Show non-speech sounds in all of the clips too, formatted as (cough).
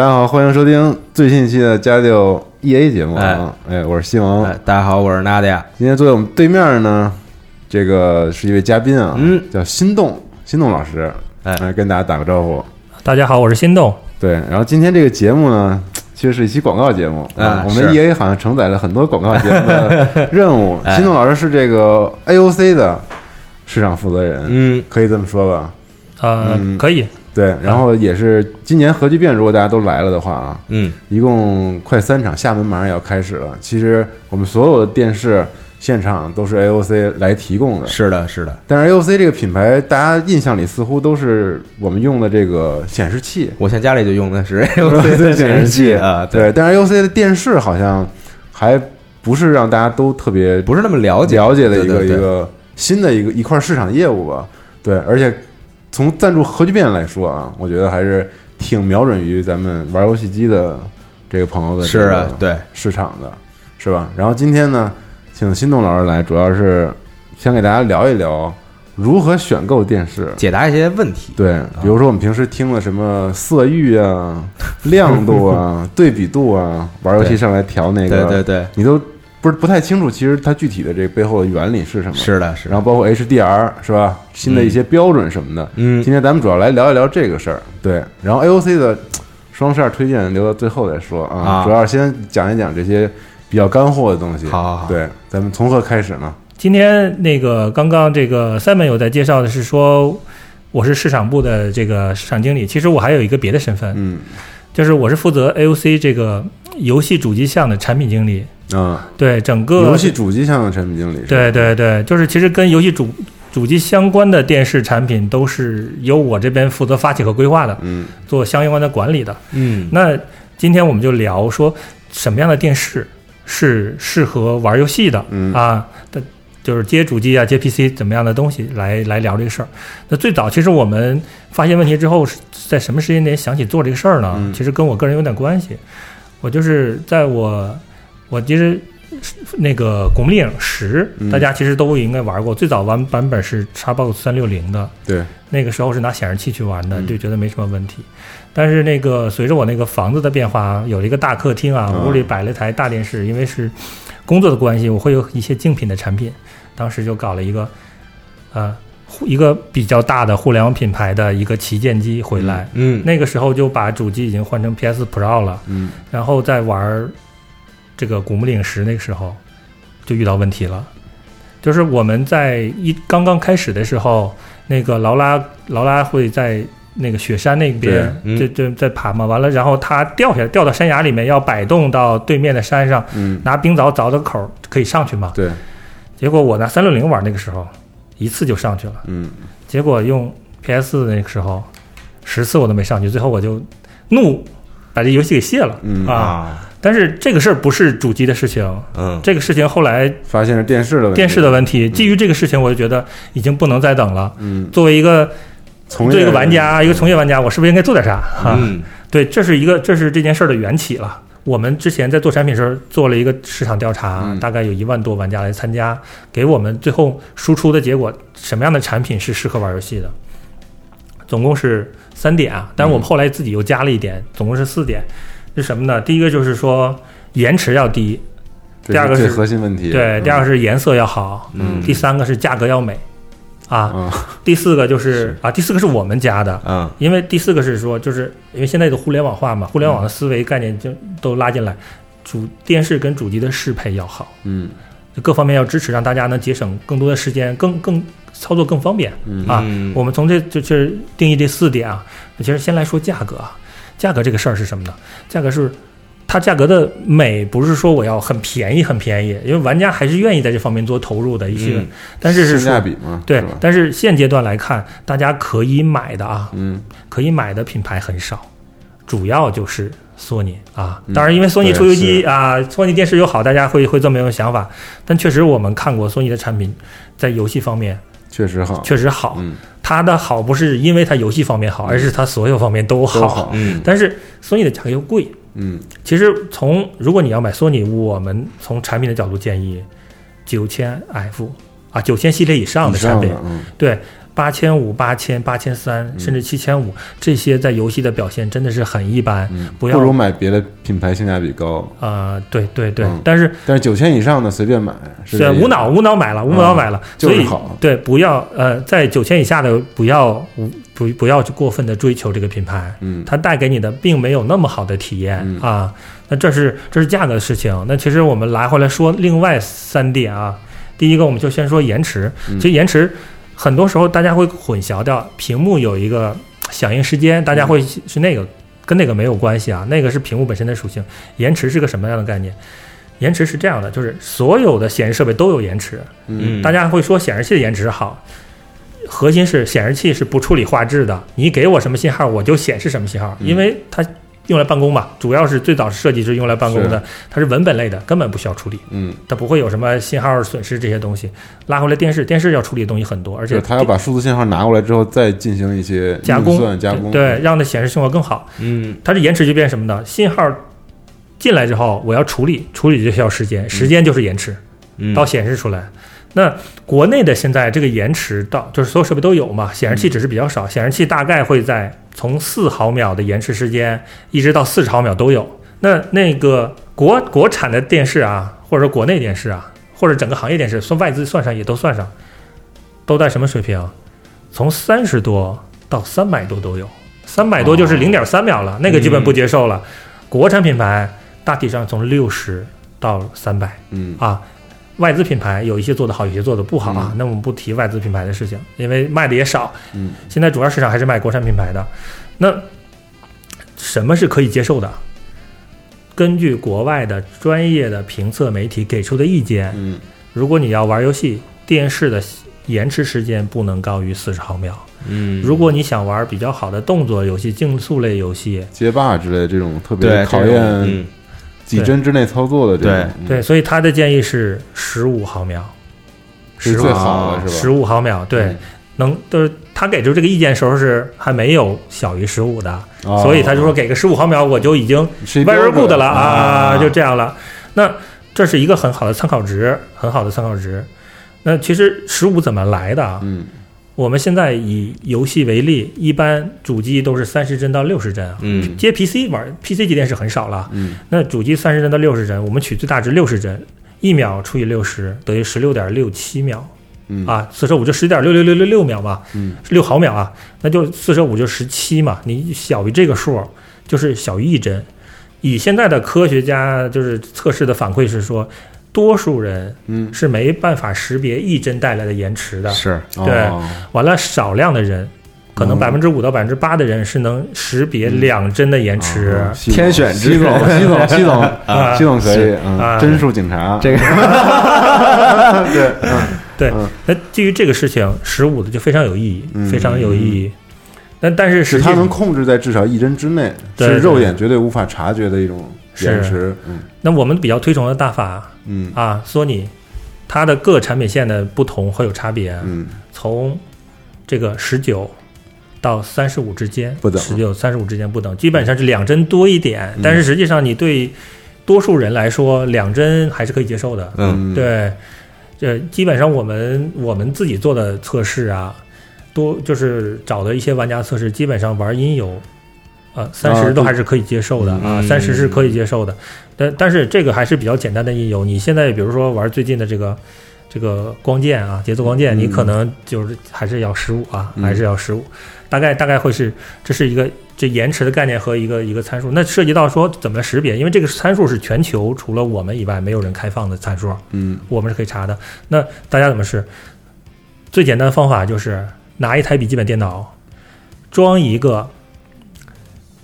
大家好，欢迎收听最新一期的家教 E A 节目啊！哎，我是西蒙。哎，大家好，我是 Nadia。今天坐在我们对面呢，这个是一位嘉宾啊，嗯，叫心动，心动老师，哎来跟大家打个招呼。大家好，我是心动。对，然后今天这个节目呢，其实是一期广告节目啊我们 E A 好像承载了很多广告节目的 (laughs) 任务。哎心动老师是这个 A O C 的市场负责人，嗯，可以这么说吧？呃，嗯可以，对，然后也是今年核聚变，如果大家都来了的话啊，嗯，一共快三场，厦门马上也要开始了。其实我们所有的电视现场都是 AOC 来提供的，是的，是的，但是 AOC 这个品牌，大家印象里似乎都是我们用的这个显示器，我现在家里就用的是 (laughs) AOC 的显示器啊，对，但是 AOC 的电视好像还不是让大家都特别不是那么了解。了解的一个一个新的一个一块市场业务吧。对，而且从赞助核聚变来说啊，我觉得还是挺瞄准于咱们玩游戏机的这个朋友的是啊，对，市场的，是吧？然后今天呢，请心动老师来，主要是想给大家聊一聊如何选购电视。解答一些问题。对，比如说我们平时听了什么色域啊、(laughs) 亮度啊、对比度啊，玩游戏上来调那个，对对对，你都不是不太清楚，其实它具体的这个背后的原理是什么。是的，是的，然后包括 HDR 是吧？新的一些标准什么的。嗯今天咱们主要来聊一聊这个事儿。对，然后 AOC 的 (tsk) 双十二推荐留到最后再说啊，啊主要是先讲一讲这些比较干货的东西。好好好对，咱们从何开始呢？今天那个刚刚这个 Simon 有在介绍的是说，我是市场部的这个市场经理。其实我还有一个别的身份，嗯就是我是负责 AOC 这个游戏主机项的产品经理。啊，对整个游戏主机项的产品经理。对对对，就是其实跟游戏主主机相关的电视产品都是由我这边负责发起和规划的，嗯做相关的管理的。嗯，那今天我们就聊说什么样的电视是适合玩游戏的、嗯啊？的就是接主机啊、接 PC 怎么样的东西来来聊这个事儿。那最早其实我们发现问题之后是在什么时间点想起做这个事儿呢？嗯其实跟我个人有点关系。我就是在我我其实那个《古墓丽影十》嗯大家其实都应该玩过，最早玩版本是 Xbox 三六零的。对，那个时候是拿显示器去玩的，嗯就觉得没什么问题。但是那个随着我那个房子的变化，有了一个大客厅啊，嗯屋里摆了一台大电视，因为是工作的关系，我会有一些竞品的产品。当时就搞了一个，呃，一个比较大的互联网品牌的一个旗舰机回来。嗯，那个时候就把主机已经换成 PS Pro 了，嗯然后再玩这个《古墓丽影十》，那个时候就遇到问题了。就是我们在一刚刚开始的时候，那个劳拉劳拉会在那个雪山那边就就在爬嘛，完了，然后他掉下来，掉到山崖里面，要摆动到对面的山上，嗯，拿冰凿凿的口儿可以上去嘛。对，结果我拿三六零玩那个时候，一次就上去了，嗯。结果用 PS 那个时候十次我都没上去，最后我就怒把这游戏给卸了。嗯。啊。啊，但是这个事儿不是主机的事情，嗯，这个事情后来发现是电视的问题。电视的问题。基于这个事情，我就觉得已经不能再等了。嗯，作为一个从业作为一个玩家，一个从业玩家，我是不是应该做点啥哈？嗯，对，这是一个这是这件事儿的缘起了。我们之前在做产品时候做了一个市场调查，嗯大概有一万多玩家来参加，给我们最后输出的结果，什么样的产品是适合玩游戏的？总共是三点啊，但是我们后来自己又加了一点，总共是四点。是什么呢？第一个就是说延迟要低，第二个是核心问题。对；第二个是颜色要好，嗯。第三个是价格要美，啊，啊，(laughs) 第四个就是啊，第四个是我们家的，嗯，因为第四个是说，就是因为现在的互联网化嘛，互联网的思维概念就都拉进来，主电视跟主机的适配要好，嗯。就各方面要支持，让大家能节省更多的时间，更更操作更方便。嗯。啊。嗯。我们从这就就是定义这四点啊，其实先来说价格啊，价格这个事儿是什么呢？价格是它价格的美，不是说我要很便宜很便宜，因为玩家还是愿意在这方面做投入的一些，嗯但是是性价比嘛，对是，但是现阶段来看，大家可以买的啊，嗯可以买的品牌很少，主要就是索尼啊嗯。当然，因为索尼对出游机啊，索尼电视又好，大家会会这么有想法。但确实，我们看过索尼的产品，在游戏方面确实好，确实好。嗯。它的好不是因为它游戏方面好，而是它所有方面都都好。嗯。但是索尼的价格又贵。嗯。其实从如果你要买索尼，我们从产品的角度建议九千 F 啊，九千系列以上的产品。对，八千五、八千、八千三，甚至七千五，这些在游戏的表现真的是很一般。嗯，不要如买别的品牌性价比高，啊、对对对，嗯。但是但是九千以上的随便买，是无脑无脑买了，无脑买了，所以就是好。对不要呃，在九千以下的不要无不不要去过分的追求这个品牌，嗯。它带给你的并没有那么好的体验、嗯。啊。那这是这是价格的事情。那其实我们来回来说另外三点啊，第一个我们就先说延迟，嗯。其实延迟很多时候大家会混淆掉，屏幕有一个 (tsk) 响应时间，大家会是那个。跟那个没有关系啊，那个是屏幕本身的属性。延迟是个什么样的概念？延迟是这样的，就是所有的显示设备都有延迟，嗯大家会说显示器的延迟好，核心是显示器是不处理画质的，你给我什么信号我就显示什么信号，嗯因为它用来办公嘛，主要是最早设计是用来办公的，它是文本类的，根本不需要处理，嗯，它不会有什么信号损失这些东西。拉回来电视，电视要处理的东西很多，而且它要把数字信号拿过来之后，再进行一些加工加工，对，让它显示效果更好。嗯它是延迟就变什么呢？信号进来之后，我要处理，处理就需要时间，时间就是延迟。嗯到显示出来。那国内的现在这个延迟到就是所有设备都有嘛，显示器只是比较少，显示器大概会在从四毫秒的延迟时间一直到四十毫秒都有。那那个国国产的电视啊，或者说国内电视啊，或者整个行业电视，算外资算上也都算上，都在什么水平？从三十多到三百多都有，三百多就是零点三秒了，那个基本不接受了。国产品牌大体上从六十到三百。嗯啊，外资品牌有一些做得好，有些做得不好啊。那我们不提外资品牌的事情，因为卖的也少。嗯，现在主要市场还是卖国产品牌的。那什么是可以接受的？根据国外的专业的评测媒体给出的意见，嗯如果你要玩游戏，电视的延迟时间不能高于四十毫秒。嗯，如果你想玩比较好的动作游戏、竞速类游戏，街霸之类这种特别考验嗯几帧之内操作的这种，对嗯对，所以他的建议是十五毫秒，是最好的是吧？十五毫秒，对。嗯能就是他给出这个意见时候是还没有小于十五的，哦所以他就说给个十五毫秒我就已经 very good 了啊，啊，就这样了。那这是一个很好的参考值，很好的参考值。那其实十五怎么来的啊？嗯我们现在以游戏为例，一般主机都是三十帧到六十帧啊，嗯接 PC 玩 PC 机电视很少了。嗯那主机三十帧到六十帧，我们取最大值六十帧，一秒除以六十等于十六点六七秒。嗯啊，四舍五就十点六六六六六秒嘛，嗯六毫秒啊，那就四舍五就十七嘛，你小于这个数，就是小于一帧。以现在的科学家就是测试的反馈是说，多数人嗯，是没办法识别一帧带来的延迟的。是对哦。完了，少量的人，可能嗯。百分之五到百分之八的人是能识别两帧的延迟。天选之西总人西总西总啊。西总可以，嗯，啊。帧 (laughs) 数警察。这个。(laughs) 对，(laughs) 嗯。对嗯，那基于这个事情，十五的就非常有意义，嗯。非常有意义。但但是实际是它能控制在至少一帧之内，对对是肉眼绝对无法察觉的一种延迟，嗯。那我们比较推崇的大法嗯。啊，索尼，它的各产品线的不同会有差别，嗯。从这个十九到三十五之间不等十九三十五之间不等，基本上是两帧多一点，嗯。但是实际上你对多数人来说，两帧还是可以接受的。嗯。对，这基本上我们我们自己做的测试啊，多就是找的一些玩家测试，基本上玩音游。呃，三啊十都还是可以接受的啊，嗯三十是可以接受的，但但是这个还是比较简单的音游。你现在比如说玩最近的这个这个光剑啊，节奏光剑，嗯你可能就是还是要十五啊，嗯还是要十五，大概大概会是这是一个这延迟的概念和一个一个参数。那涉及到说怎么识别，因为这个参数是全球除了我们以外没有人开放的参数，嗯我们是可以查的。那大家怎么试？最简单的方法就是拿一台笔记本电脑，装一个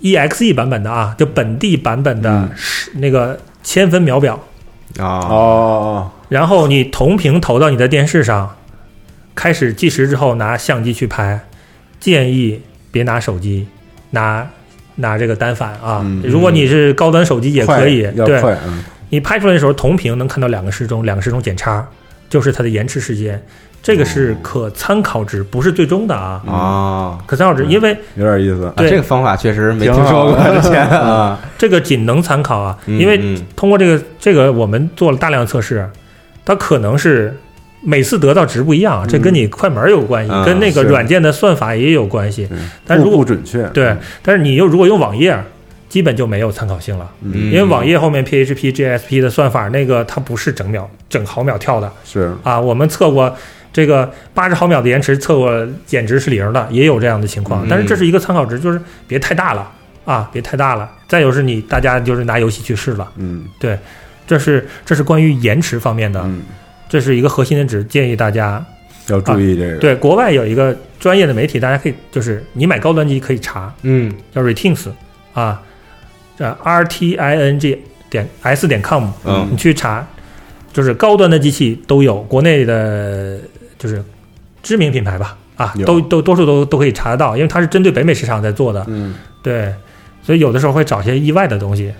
EXE 版本的啊，就本地版本的那个千分秒表，啊。哦。然后你同屏投到你的电视上，开始计时之后拿相机去拍，建议别拿手机，拿拿这个单反啊。嗯。如果你是高端手机也可以，对，嗯。你拍出来的时候同屏能看到两个时钟，两个时钟减差，就是它的延迟时间，这个是可参考值，不是最终的啊，啊，可参考值，因为有点意思，啊对这个方法确实没听说过之前 (laughs) 啊，这个仅能参考啊，嗯因为嗯。通过这个这个我们做了大量测试，它可能是每次得到值不一样，这跟你快门有关系，嗯跟那个软件的算法也有关系。但如果不准确，对，但是你又如果用网页，基本就没有参考性了，嗯，因为网页后面 PHP、JSP 的算法那个它不是整秒、整毫秒跳的。是。啊。我们测过这个八十毫秒的延迟，测过减值是零的，也有这样的情况。嗯但是这是一个参考值，就是别太大了啊，别太大了。再有是你大家就是拿游戏去试了，嗯。对这是这是关于延迟方面的，嗯，这是一个核心的值，建议大家要注意这个，对国外有一个专业的媒体，大家可以就是你买高端机可以查，嗯。叫 Retings 啊，这 R T I N G 点 S 点 com，嗯。你去查，就是高端的机器都有，国内的就是知名品牌吧，啊，都都多数都都可以查得到，因为它是针对北美市场在做的，嗯对，所以有的时候会找些意外的东西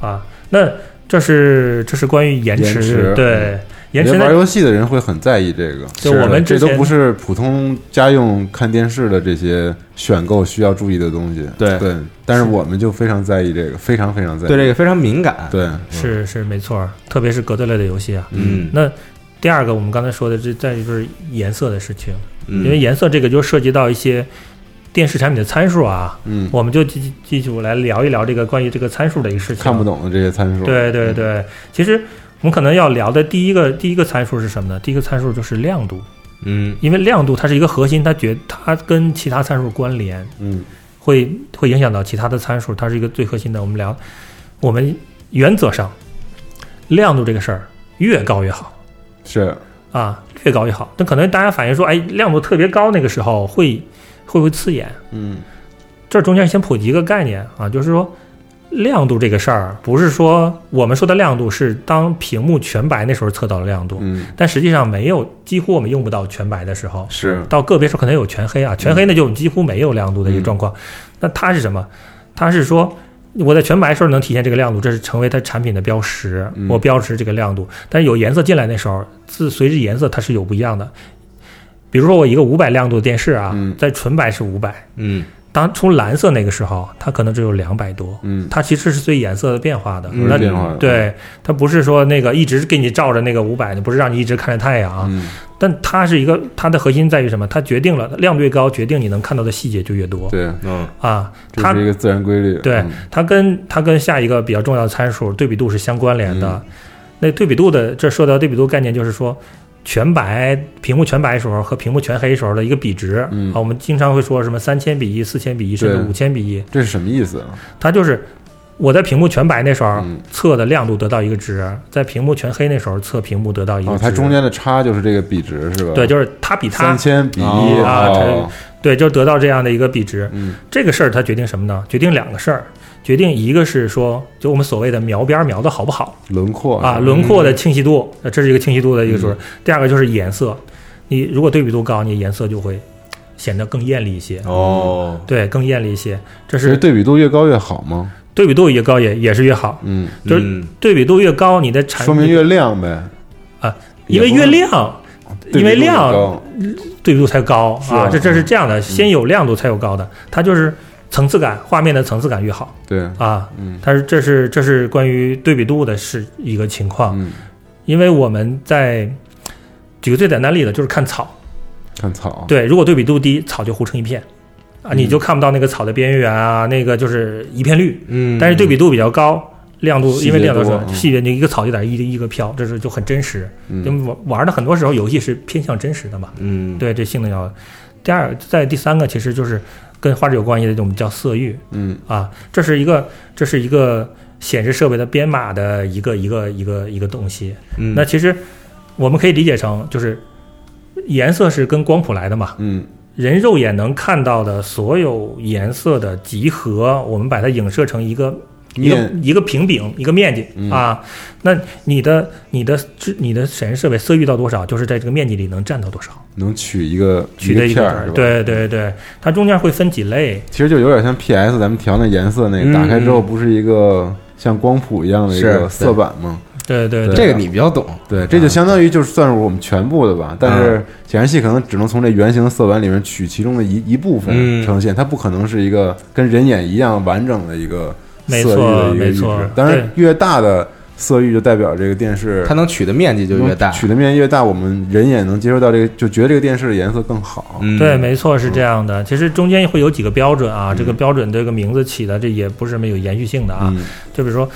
啊。那这是这是关于延迟，延迟对延迟玩，游戏的人会很在意这个，就我们这都不是普通家用看电视的这些选购需要注意的东西。对对，但是我们就非常在意这个，非常非常在意。对这个非常敏感。对，是是没错儿，特别是格斗类的游戏啊。嗯，那第二个，我们刚才说的这再就是颜色的事情，嗯因为颜色这个就涉及到一些电视产品的参数啊，嗯，我们就继继续来聊一聊这个关于这个参数的一个事情。看不。懂的这些参数。对对对，其实我们可能要聊的第一个第一个参数是什么呢？第一个参数就是亮度，嗯因为亮度它是一个核心，它觉它跟其他参数关联，嗯会会影响到其他的参数，它是一个最核心的。我们聊，我们原则上亮度这个事儿越高越好。是，啊，越高越好。但可能大家反映说，哎，亮度特别高，那个时候会会不会刺眼？嗯这中间先普及一个概念啊，就是说亮度这个事儿，不是说我们说的亮度是当屏幕全白那时候测到的亮度，嗯但实际上没有，几乎我们用不到全白的时候。是，到个别时候可能有全黑啊，全黑那就几乎没有亮度的一个状况。那它是什么？它是说我在全白时候能体现这个亮度，这是成为它产品的标识，嗯。我标识这个亮度。但是有颜色进来那时候，自随着颜色它是有不一样的。比如说我一个五百亮度的电视啊，嗯。在纯白是五百，嗯。当出蓝色那个时候，它可能只有两百多。嗯，它其实是随颜色的变化的，变化的。对它不是说那个一直给你照着那个五百，不是让你一直看着太阳但它是一个它的核心在于什么？它决定了亮度越高，决定你能看到的细节就越多对，嗯啊。它这是一个自然规律。对嗯它跟它跟下一个比较重要的参数对比度是相关联的。嗯那对比度的这说到对比度概念，就是说全白屏幕全白时候和屏幕全黑时候的一个比值、嗯啊。我们经常会说什么三千比一、四千比一，甚至五千比一，这是什么意思啊？它就是。我在屏幕全白那时候嗯测的亮度得到一个值，在屏幕全黑那时候测屏幕得到一个哦，值。它中间的差就是这个比值是吧？对，就是它比它三千比一哦啊哦对，就得到这样的一个比值。嗯这个事儿它决定什么呢？决定两个事儿，决定一个是说，就我们所谓的描边儿描的好不好轮廓啊，轮廓的清晰度，呃这是一个清晰度的一个嗯数。第二个就是颜色，你如果对比度高，你颜色就会显得更艳丽一些，哦对，更艳丽一些。这是对比度越高越好吗？对比度越高也也是越好，嗯，就是嗯。对比度越高，你的产说明越亮呗。啊，因为越亮。因为亮对比度才高啊，这这是这样的，先有亮度才有高的，它就是层次感，画面的层次感越好。对，啊。嗯。它是这是这是关于对比度的是一个情况，嗯，因为我们在举个最简单例子，就是看草，看草，对，如果对比度低，草就糊成一片啊，嗯你就看不到那个草的边缘啊，那个就是一片绿。嗯，但是对比度比较高，亮度因为亮度是细节，你一个草就在一个一个飘，这是就很真实。因嗯为玩玩的很多时候游戏是偏向真实的嘛，嗯对，这性能要。第二，在第三个其实就是跟画质有关系的，我们叫色域嗯啊，这是一个这是一个显示设备的编码的一个一个一个一个东西。嗯那其实我们可以理解成就是颜色是跟光谱来的嘛，嗯人肉眼能看到的所有颜色的集合，我们把它影射成一个一个一个平饼一个面积、嗯啊。那你的你的智你的显示设备色域到多少，就是在这个面积里能占到多少。能取一个取的一片儿？，对对对，它中间会分几类，其实就有点像 PS 咱们调那颜色那嗯个，打开之后不是一个像光谱一样的一个色板吗？对对这个你比较懂，对，这就相当于就是算是我们全部的吧，但是显示器可能只能从这圆形色板里面取其中的一一部分嗯。呈现，它不可能是一个跟人眼一样完整的一个没色域的错一个阈没错值。当然，越大的色域就代表这个电视它能取的面积就越大。取的面积越大，我们人眼能接受到这个，就觉得这个电视的颜色更好。嗯，对，没错，是这样的。其实中间会有几个标准啊，这个标准这个名字起的这也不是没有延续性的啊。嗯。就比如说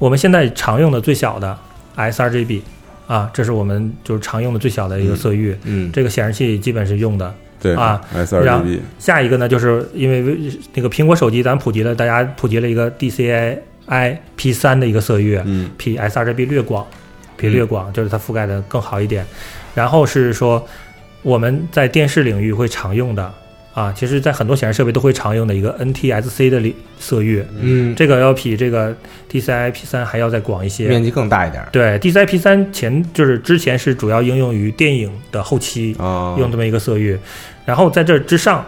我们现在常用的最小的 sRGB 啊，这是我们就是常用的最小的一个色域，嗯，这个显示器基本是用的。对啊，sRGB 下一个呢，就是因为那个苹果手机咱普及了，大家普及了一个 DCI P 3的一个色域，嗯比 sRGB 略广，比略广，就是它覆盖的更好一点。然后是说我们在电视领域会常用的啊，其实在很多显示设备都会常用的一个 NTSC 的里色域，嗯，这个要比这个 DCI P 3还要再广一些。面积更大一点。对，DCI P 3前就是之前是主要应用于电影的后期，哦，用这么一个色域，然后在这之上，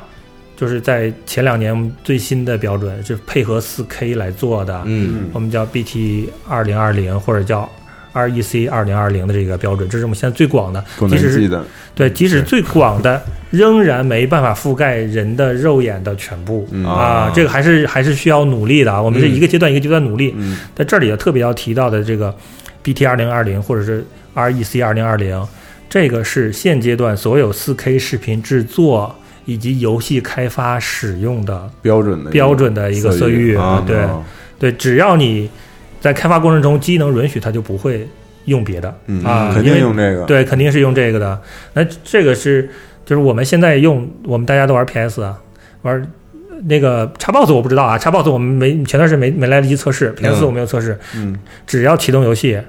就是在前两年最新的标准是配合 4K 来做的，嗯我们叫 BT 二零二零或者叫 REC 二零二零的这个标准，这是我们现在最广的。即使是的。对，即使最广的，仍然没办法覆盖人的肉眼的全部。嗯啊，这个还是还是需要努力的啊！我们是嗯一个阶段一个阶段努力。嗯在这里也特别要提到的这个 BT 二零二零或者是 REC 二零二零，这个是现阶段所有四 K 视频制作以及游戏开发使用的标准的标准的一个色域。啊对哦对，只要你在开发过程中机能允许，它就不会用别的。嗯啊肯定用这个。对，肯定是用这个的。那这个是就是我们现在用，我们大家都玩 PS 啊，玩那个叉 box 我不知道啊叉 box 我们没前段时间没没来得及测试，PS 嗯我没有测试。嗯只要启动游戏，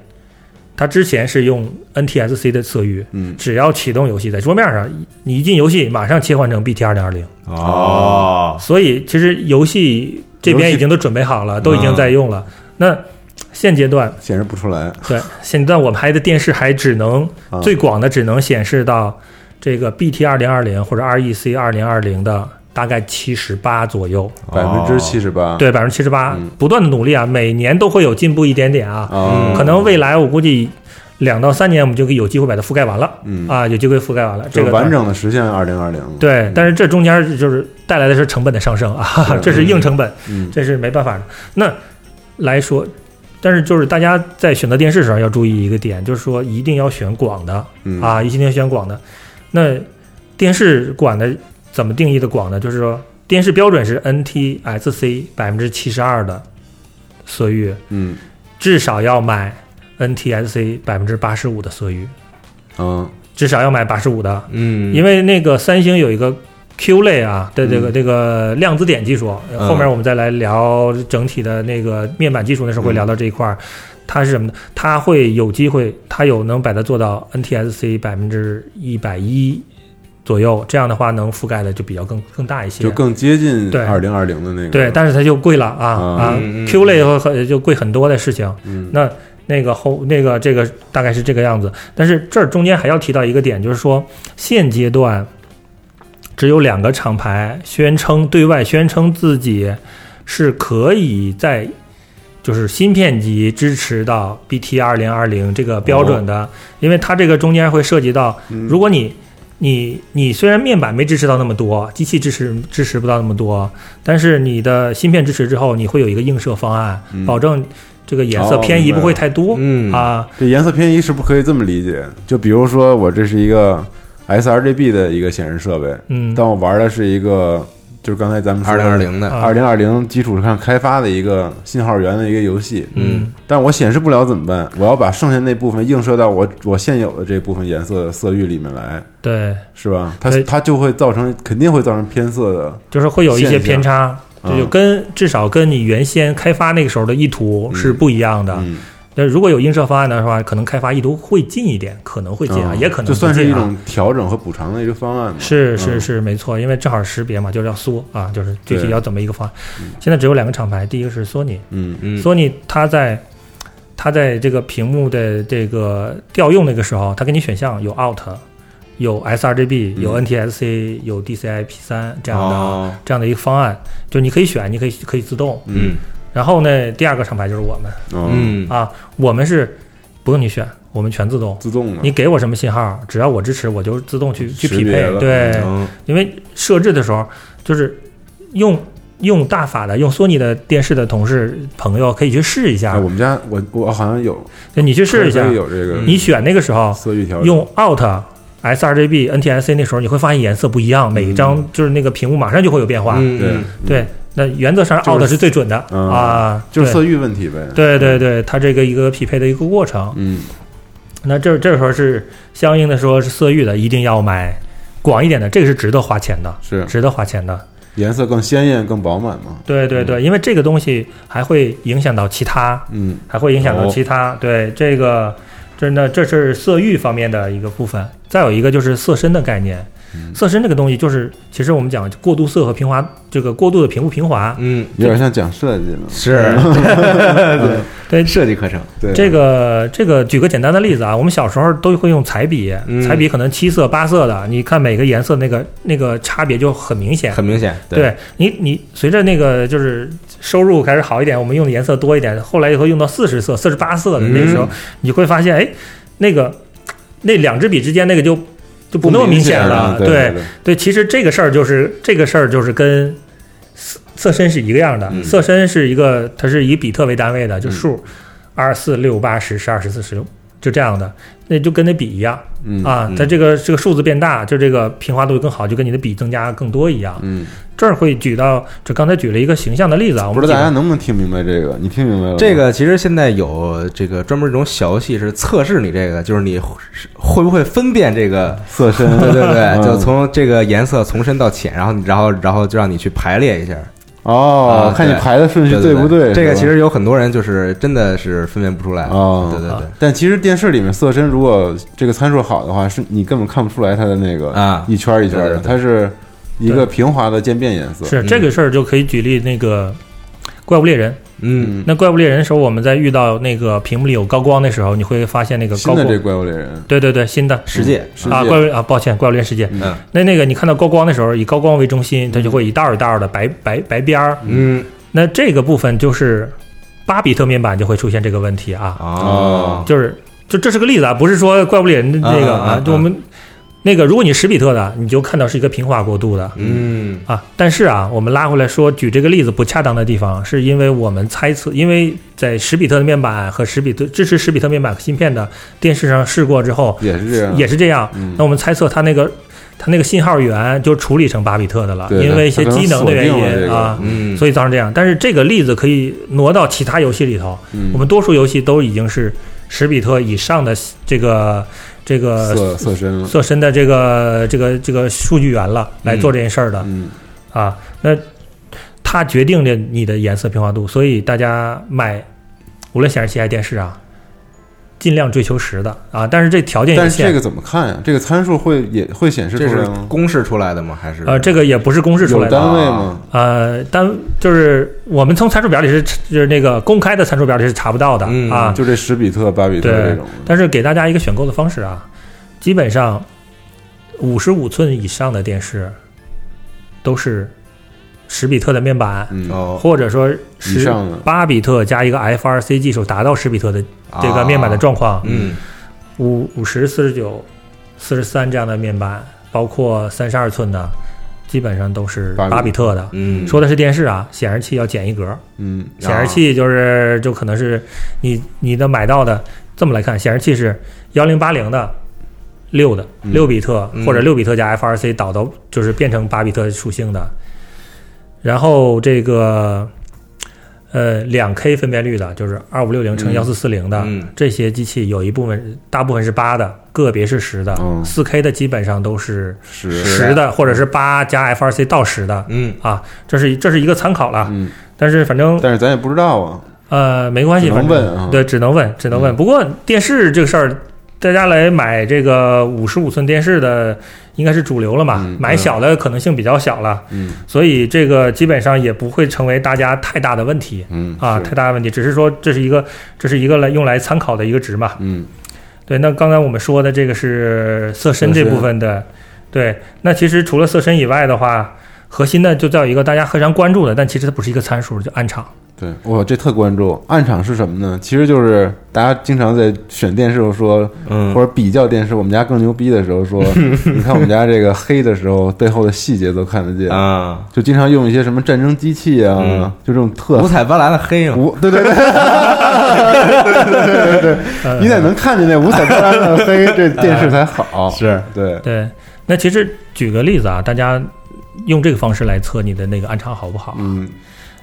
它之前是用 NTSC 的色域，嗯只要启动游戏，在桌面上你一进游戏，马上切换成 BT 二零二零。哦，所以其实游戏这边已经都准备好了，都已经在用了。那现阶段，显示不出来。对现阶段我们还的电视还只能啊。最广的只能显示到这个 BT 二零二零或者 REC 二零二零的大概七十八左右，百分之七十八。对，百分之七十八。嗯，不断的努力啊，每年都会有进步一点点啊。嗯，可能未来我估计两到三年我们就有机会把它覆盖完了。嗯。啊，有机会覆盖完了。这个完整的实现二零二零。对，但是这中间就是带来的是成本的上升啊，是 (laughs) 这是硬成本，嗯。这是没办法的。那来说，但是就是大家在选择电视的时候要注意一个点，就是说一定要选广的嗯。啊，一定要选广的。那电视广的怎么定义的广呢？就是说电视标准是 NTSC 百分之七十二的色域，嗯。至少要买 NTSC 百分之八十五的色域，嗯。至少要买八十五的，嗯，因为那个三星有一个 Q 类啊的这个嗯这个量子点技术，嗯后面我们再来聊整体的那个面板技术那时候会聊到这一块儿。它是什么呢？它会有机会，它有能把它做到 NTSC 百分之一百一左右，这样的话能覆盖的就比较更更大一些。就更接近对二零二零的那个。对，但是它就贵了啊啊！Q 类和和就贵很多的事情。嗯那那个后那个这个大概是这个样子，但是这儿中间还要提到一个点，就是说现阶段只有两个厂牌宣称对外宣称自己是可以在就是芯片级支持到 BT 二零二零这个标准的，因为它这个中间会涉及到，嗯。如果你你你虽然面板没支持到那么多，机器支持支持不到那么多，但是你的芯片支持之后，你会有一个映射方案，嗯。保证这个颜色偏移不会太多、嗯。啊。这颜色偏移是不可以这么理解？就比如说我这是一个 sRGB 的一个显示设备，嗯，但我玩的是一个就是刚才咱们二零二零的，啊。二零二零基础上开发的一个信号源的一个游戏，嗯。但我显示不了怎么办？我要把剩下那部分映射到我我现有的这部分颜色色域里面来，对，是吧？它它就会造成肯定会造成偏色的，就是会有一些偏差，这就嗯。跟至少跟你原先开发那个时候的意图是不一样的。嗯，那如果有映射方案的话，可能开发意图会近一点，可能会近啊，嗯也可能就算是一种调整和补偿的一个方案嘛。是是嗯是，没错，因为正好识别嘛，就是要缩啊，就是具体要怎么一个方案。嗯。现在只有两个厂牌，第一个是索尼，嗯嗯，索尼它在它在这个屏幕的这个调用那个时候，它给你选项有 Out，有 sRGB，有嗯 NTSC，有 DCI P 3这样的、哦。这样的一个方案，就你可以选，你可以可以自动。嗯然后呢，第二个厂牌就是我们。嗯，嗯。啊，我们是不用你选，我们全自动。自动的，你给我什么信号，只要我支持，我就自动去去匹配。对，嗯。因为设置的时候就是用用大法的、用索尼的电视的同事朋友可以去试一哎，下，我们家我我好像有，你去试一下。有这个你选那个时候色域调整，用 Alt、sRGB、NTSC 那时候，你会发现颜色不一样，每一张就是那个屏幕马上就会有变化。嗯。对。嗯。对，那原则上就是 Alt 是最准的嗯啊，就是色域问题呗。对对对，它这个一个匹配的一个过程。嗯，那这这时候是相应的说是色域的，一定要买广一点的，这个是值得花钱的，是值得花钱的。颜色更鲜艳、更饱满嘛。对对对，因为这个东西还会影响到其他，嗯还会影响到哦其他。对这个，真的这是色域方面的一个部分。再有一个就是色深的概念，嗯色深这个东西就是，其实我们讲过渡色和平滑，这个过度的平不平滑，嗯，有点像讲设计了。是对 (laughs) 设计课程，对，这个这个举个简单的例子啊，我们小时候都会用彩笔，嗯彩笔可能七色八色的，你看每个颜色那个那个差别就很明显。很明显，对你，你随着那个就是收入开始好一点，我们用的颜色多一点，后来以后用到四十色、四十八色的那个时候，嗯你会发现，哎，那个那两支笔之间那个就就不那么明显了。对对其实这个事儿就是这个事儿就是跟色色深是一个样的，嗯色身是一个它是以比特为单位的，就嗯数二四六八十十二十四十六。就这样的，那就跟那笔一样嗯啊，它这个这个数字变大，就这个平滑度更好，就跟你的笔增加更多一样。嗯，这儿会举到，这刚才举了一个形象的例子啊，我不知道大家能不能听明白这个？你听明白了吗？这个其实现在有这个专门这种小游戏是测试你这个，就是你会不会分辨这个。色深，(laughs) 对对对，嗯就从这个颜色从深到浅，然后然后然后就让你去排列一下，啊，哦看你对排的顺序对不对？这个其实有很多人就是真的是分辨不出来。哦对对对，但其实电视里面色深，如果这个参数好的话，是你根本看不出来它的那个啊一圈儿一圈儿的，对对对它是一个平滑的渐变颜色。是嗯这个事儿就可以举例那个怪物猎人。嗯，嗯，那怪物猎人的时候，我们在遇到那个屏幕里有高光的时候，你会发现那个高光新的这，怪物猎人，对对对，新的。世界，啊，怪物啊，抱歉，怪物猎人世界。嗯。嗯那那个你看到高光的时候，以高光为中心，它就会一道一道的白白白边儿。嗯。那这个部分就是巴比特面板就会出现这个问题啊，哦，就是就这是个例子啊，不是说怪物猎人的那个啊就我们那个，如果你十比特的，你就看到是一个平滑过渡的。嗯。啊，但是啊，我们拉回来说，举这个例子不恰当的地方，是因为我们猜测，因为在十比特的面板和十比特支持十比特面板和芯片的电视上试过之后，也是这样，也是这样。嗯。那我们猜测它那个它那个信号源就处理成八比特的了，因为一些机能的原因啊，嗯，所以造成这样。但是这个例子可以挪到其他游戏里头，嗯。我们多数游戏都已经是十比特以上的这个这个色色深了，色深的这个这个这个数据源了来做这件事儿的。嗯。啊，那它决定着你的颜色平滑度，所以大家买无论显示器还是电视啊，尽量追求实的啊，但是这条件有限。但是这个怎么看呀？这个参数会也会显示这是出来吗？公式出来的吗？还是呃，这个也不是公式出来的，单位吗？呃，单就是我们从参数表里是就是那个公开的参数表里是查不到的、嗯啊，就这十比特、八比特对这种，但是给大家一个选购的方式啊，基本上五十五寸以上的电视都是十比特的面板，或者说以十八比特加一个 FRC 技术达到十比特的这个面板的状况，嗯。五五十、四十九、四十三这样的面板，包括三十二寸的，基本上都是八比特的。嗯，说的是电视啊，显示器要减一格，嗯。显示器就是就可能是你你的买到的这么来看，显示器是幺零八零的。六的嗯。六比特、嗯。或者六比特加 FRC 导到就是变成八比特属性的，然后这个呃两 K 分辨率的，就是二五六零乘嗯。幺四四零的、嗯。这些机器，有一部分大部分是八的，个别是十的嗯，四、K 的基本上都是十。十的，或者是八加 FRC 到十的嗯。啊，这是这是一个参考了，嗯，但是反正但是咱也不知道啊，呃没关系，只能反正问啊。对，只能问，只能问。嗯。不过电视这个事儿。大家来买这个五十五寸电视的，应该是主流了嘛？嗯买小的可能性比较小了，嗯所以这个基本上也不会成为大家太大的问题嗯啊，太大的问题。只是说这是一个，这是一个来用来参考的一个值嘛。嗯对，那刚才我们说的这个是色深这部分的，对。那其实除了色深以外的话，核心的就再有一个大家非常关注的，但其实它不是一个参数，就暗场。对，我这特关注暗场是什么呢？其实就是大家经常在选电视的时候说，嗯或者比较电视，我们家更牛逼的时候说，(laughs) 你看我们家这个黑的时候，背后的细节都看得见，啊，就经常用一些什么战争机器啊，嗯就这种特五彩斑斓的黑嘛，无对对对，你得能看见那五彩斑斓的黑，这电视才好。是对，对，那其实举个例子啊，大家用这个方式来测你的那个暗场好不好？嗯。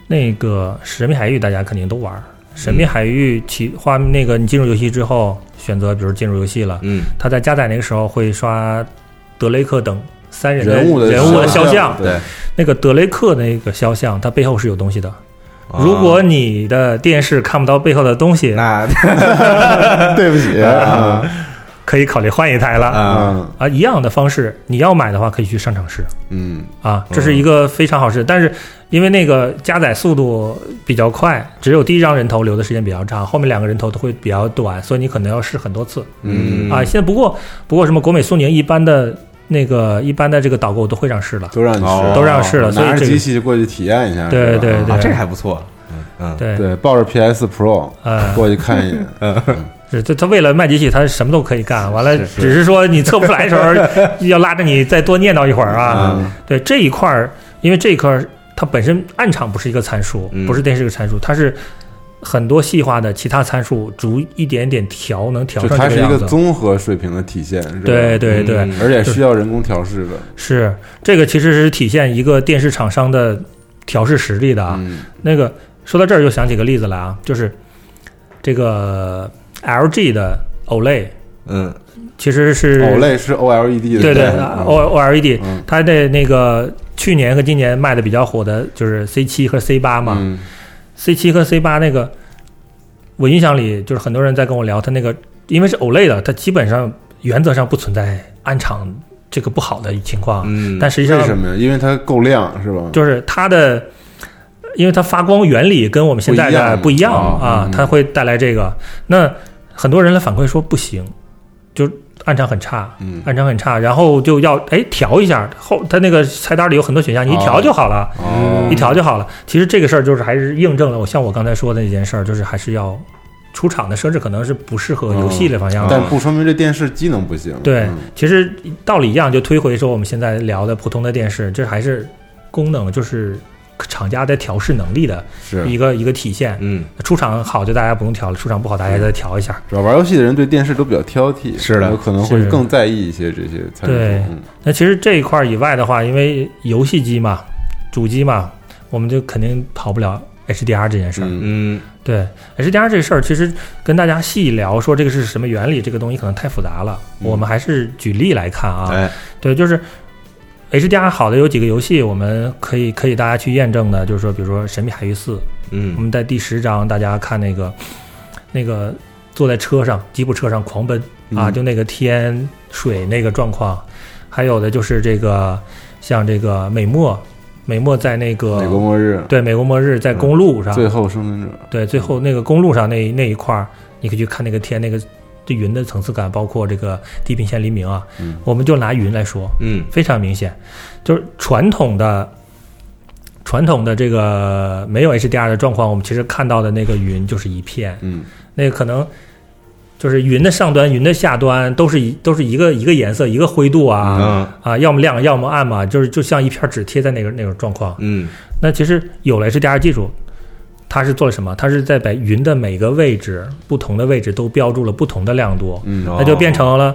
那个《神秘海域》大家肯定都玩儿，《神秘海域》其画那个你进入游戏之后，选择比如进入游戏了，嗯，它在加载那个时候会刷德雷克等三人的人物的人物的肖像，对，那个德雷克那个肖像，它背后是有东西的。啊。如果你的电视看不到背后的东西，那 (laughs) 对不起。(laughs) 啊可以考虑换一台了。啊，啊啊，一样的方式，你要买的话可以去商场试。嗯。啊，这是一个非常好试。但是因为那个加载速度比较快，只有第一张人头留的时间比较长，后面两个人头都会比较短，所以你可能要试很多次。嗯。啊。现在不过不过什么国美、苏宁一般的那个一般的这个导购都会让试了，都让你哦试，都让试了，所以拿着这个机器就过去体验一下，对对啊，对这还不错，嗯。对。对，抱着 PS Pro 呃，过去看一眼，(laughs) 是他他为了卖机器，他什么都可以干，完了只是说你测不出来的时候，(laughs) 要拉着你再多念叨一会儿啊。嗯对这一块儿，因为这一块儿它本身暗场不是一个参数，嗯不是电视一个参数，它是很多细化的其他参数逐一点点调，能调就它是一个。综合水平的体现，对对对，嗯而且需要人工调试的，是这个其实是体现一个电视厂商的调试实力的啊。嗯那个说到这儿，又想起个例子来啊，就是这个 LG 的 OLED 嗯其实是 OLED 是 OLED 的，对对嗯 O OLED，嗯它的那个去年和今年卖的比较火的就是 C 七和 C 八嘛。嗯 C 七和 C 八那个，我印象里就是很多人在跟我聊，它那个因为是 OLED 的，它基本上原则上不存在暗场这个不好的情况，嗯，但实际上为什么呀？因为它够亮，是吧？就是它的，因为它发光原理跟我们现在的不一样哦啊嗯，它会带来这个。那很多人来反馈说不行，就暗场很差，嗯暗场很差，然后就要哎调一下，后他那个菜单里有很多选项，你一调就好了。哦一调就好了。其实这个事儿就是还是印证了我像我刚才说的那件事儿，就是还是要出厂的设置可能是不适合游戏的方向的。但不说明这电视机能不行。对嗯，其实道理一样，就推回说我们现在聊的普通的电视，这还是功能，就是厂家的调试能力的一个一个体现。嗯出厂好就大家不用调了，出厂不好大家再调一下。主要玩游戏的人对电视都比较挑剔，是的有可能会更在意一些这些参数。对嗯那其实这一块儿以外的话，因为游戏机嘛，主机嘛，我们就肯定跑不了 HDR 这件事儿。嗯嗯对 HDR 这事儿，其实跟大家细聊说这个是什么原理，这个东西可能太复杂了。嗯我们还是举例来看啊。哎对，就是 HDR 好的有几个游戏，我们可以可以大家去验证的，就是说，比如说《神秘海域四》，嗯。我嗯们在第十章大家看那个那个坐在车上吉普车上狂奔啊，嗯就那个天水那个状况，还有的就是这个像这个美墨，美墨在那个美国末日，对美国末日在公路上，最后生存者，对，最后那个公路上那那一块儿，你可以去看那个天，那个对云的层次感，包括这个地平线黎明啊。嗯我们就拿云来说，嗯非常明显，就是传统的传统的这个没有 HDR 的状况，我们其实看到的那个云就是一片，嗯那个可能就是云的上端、云的下端都是一都是一个一个颜色、一个灰度啊、嗯啊，要么亮要么暗嘛，就是就像一片纸贴在那个那种状况。嗯那其实有了 HDR 技术，它是做了什么？它是在把云的每个位置、不同的位置都标注了不同的亮度，嗯哦那就变成了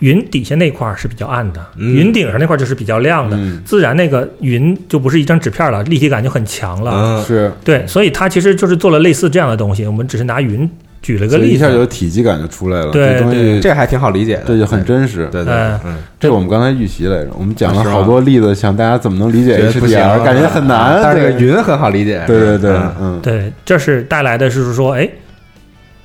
云底下那块儿是比较暗的，嗯云顶上那块儿就是比较亮的。嗯自然那个云就不是一张纸片了，立体感就很强了。嗯是对，所以它其实就是做了类似这样的东西。我们只是拿云举了个例子一下就有。体积感就出来了，对这东西这还挺好理解的，这就很真实。对对这我们刚才预习来着，我们讲了好多例子，想大家怎么能理解 HDR，感觉很难。啊但是这个云很好理解，对对对嗯，嗯，对，这是带来的是说，哎，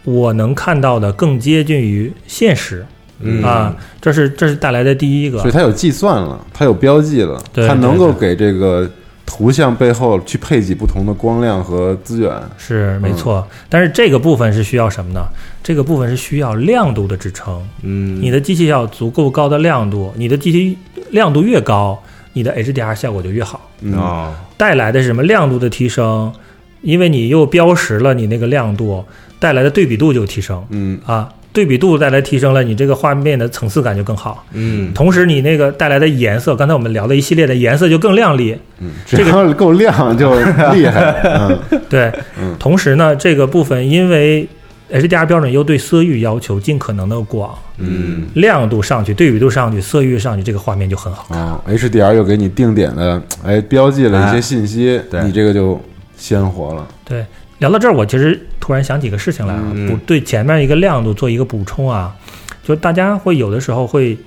我能看到的更接近于现实嗯啊，这是这是带来的第一个所以。它有计算了，它有标记了，对它能够给这个图像背后去配给不同的光亮和资源。是没错，但是这个部分是需要什么呢？这个部分是需要亮度的支撑。嗯，你的机器要足够高的亮度，你的机器亮度越高，你的 HDR 效果就越好。嗯，哦，带来的是什么亮度的提升，因为你又标识了你那个亮度，带来的对比度就提升嗯啊，对比度带来提升了，你这个画面的层次感就更好。嗯，同时，你那个带来的颜色，刚才我们聊的一系列的颜色就更亮丽。嗯，这个够亮就厉害。嗯 (laughs) 对，嗯同时呢，这个部分因为 HDR 标准又对色域要求尽可能的广，嗯亮度上去，对比度上去，色域上去，这个画面就很好。啊，HDR 又给你定点的哎标记了一些信息，对你这个就鲜活了。对，聊到这儿，我其实突然想起个事情来啊，嗯补对前面一个亮度做一个补充啊，就大家会有的时候会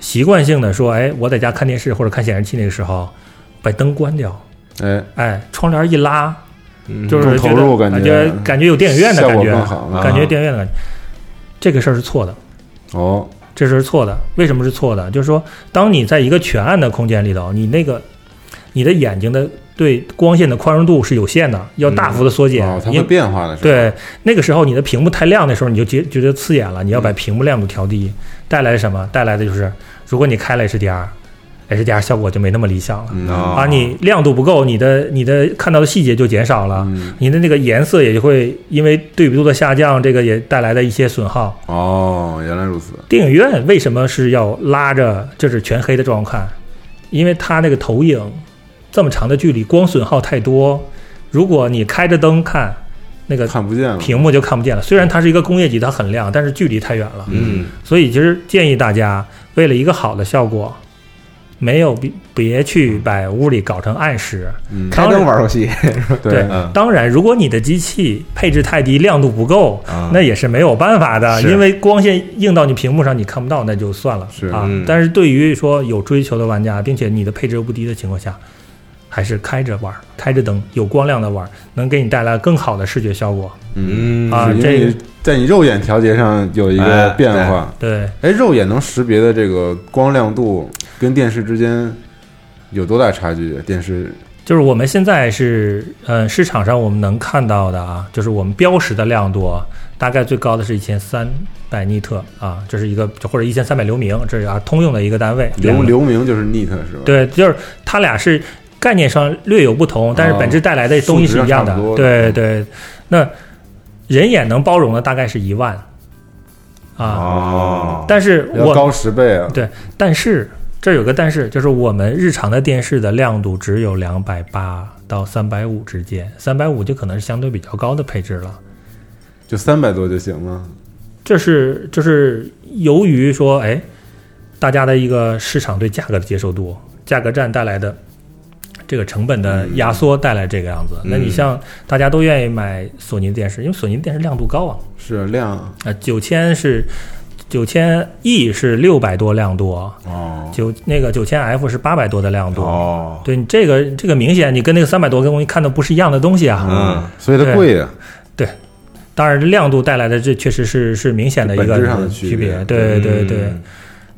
习惯性的说，哎，我在家看电视或者看显示器那个时候，把灯关掉，哎，哎，窗帘一拉，嗯就是更投入感觉感觉有电影院的感觉。感觉电影院的感觉，这个事儿是错的。哦，这是错的。为什么是错的？就是说，当你在一个全暗的空间里头，你那个你的眼睛的对光线的宽容度是有限的，要大幅的缩减。哦，它会变化的？对，那个时候你的屏幕太亮的时候，你就觉觉得刺眼了。你要把屏幕亮度调低，带来什么？带来的就是，如果你开了 HDR，HDR 效果就没那么理想了。嗯哦啊，你亮度不够，你的你的看到的细节就减少了，嗯你的那个颜色也就会因为对比度的下降，这个也带来的一些损耗。哦，原来如此。电影院为什么是要拉着这是全黑的状况看？因为它那个投影这么长的距离，光损耗太多。如果你开着灯看，那个看不见了。屏幕就看不见了。虽然它是一个工业级，它很亮，但是距离太远了。嗯所以其实建议大家，为了一个好的效果，没有别别去把屋里搞成暗室。嗯，开灯玩游戏，对，嗯当然，如果你的机器配置太低，亮度不够，啊那也是没有办法的，因为光线映到你屏幕上，你看不到，那就算了是啊嗯。但是对于说有追求的玩家，并且你的配置又不低的情况下，还是开着玩，开着灯，有光亮的玩，能给你带来更好的视觉效果。嗯，嗯啊这在你肉眼调节上有一个哎变化。对，哎，肉眼能识别的这个光亮度跟电视之间有多大差距？电视就是我们现在是，呃，市场上我们能看到的啊，就是我们标识的亮度啊，大概最高的是一千三百尼特啊，这是一个或者一千三百流明，这是啊通用的一个单位。流流明就是 nit 是吧？，对，就是它俩是概念上略有不同，但是本质带来的东西是一样的。对对，那人眼能包容的大概是一万啊，哦，但是我要高十倍啊！对，但是这有个但是，就是我们日常的电视的亮度只有两百八到三百五之间，三百五就可能是相对比较高的配置了。就三百多就行了。这是就是由于说，哎，大家的一个市场对价格的接受度，价格战带来的这个成本的压缩带来这个样子。那你像大家都愿意买索尼的电视，因为索尼的电视亮度高啊，是亮啊九千是九千 E 是六百多亮度，哦，九那个九千 F 是八百多的亮度。哦，对你这个这个明显，你跟那个三百多跟我看的不是一样的东西啊。嗯所以它贵呀。对。当然，亮度带来的这确实是是明显的一个区区别。对对对，嗯。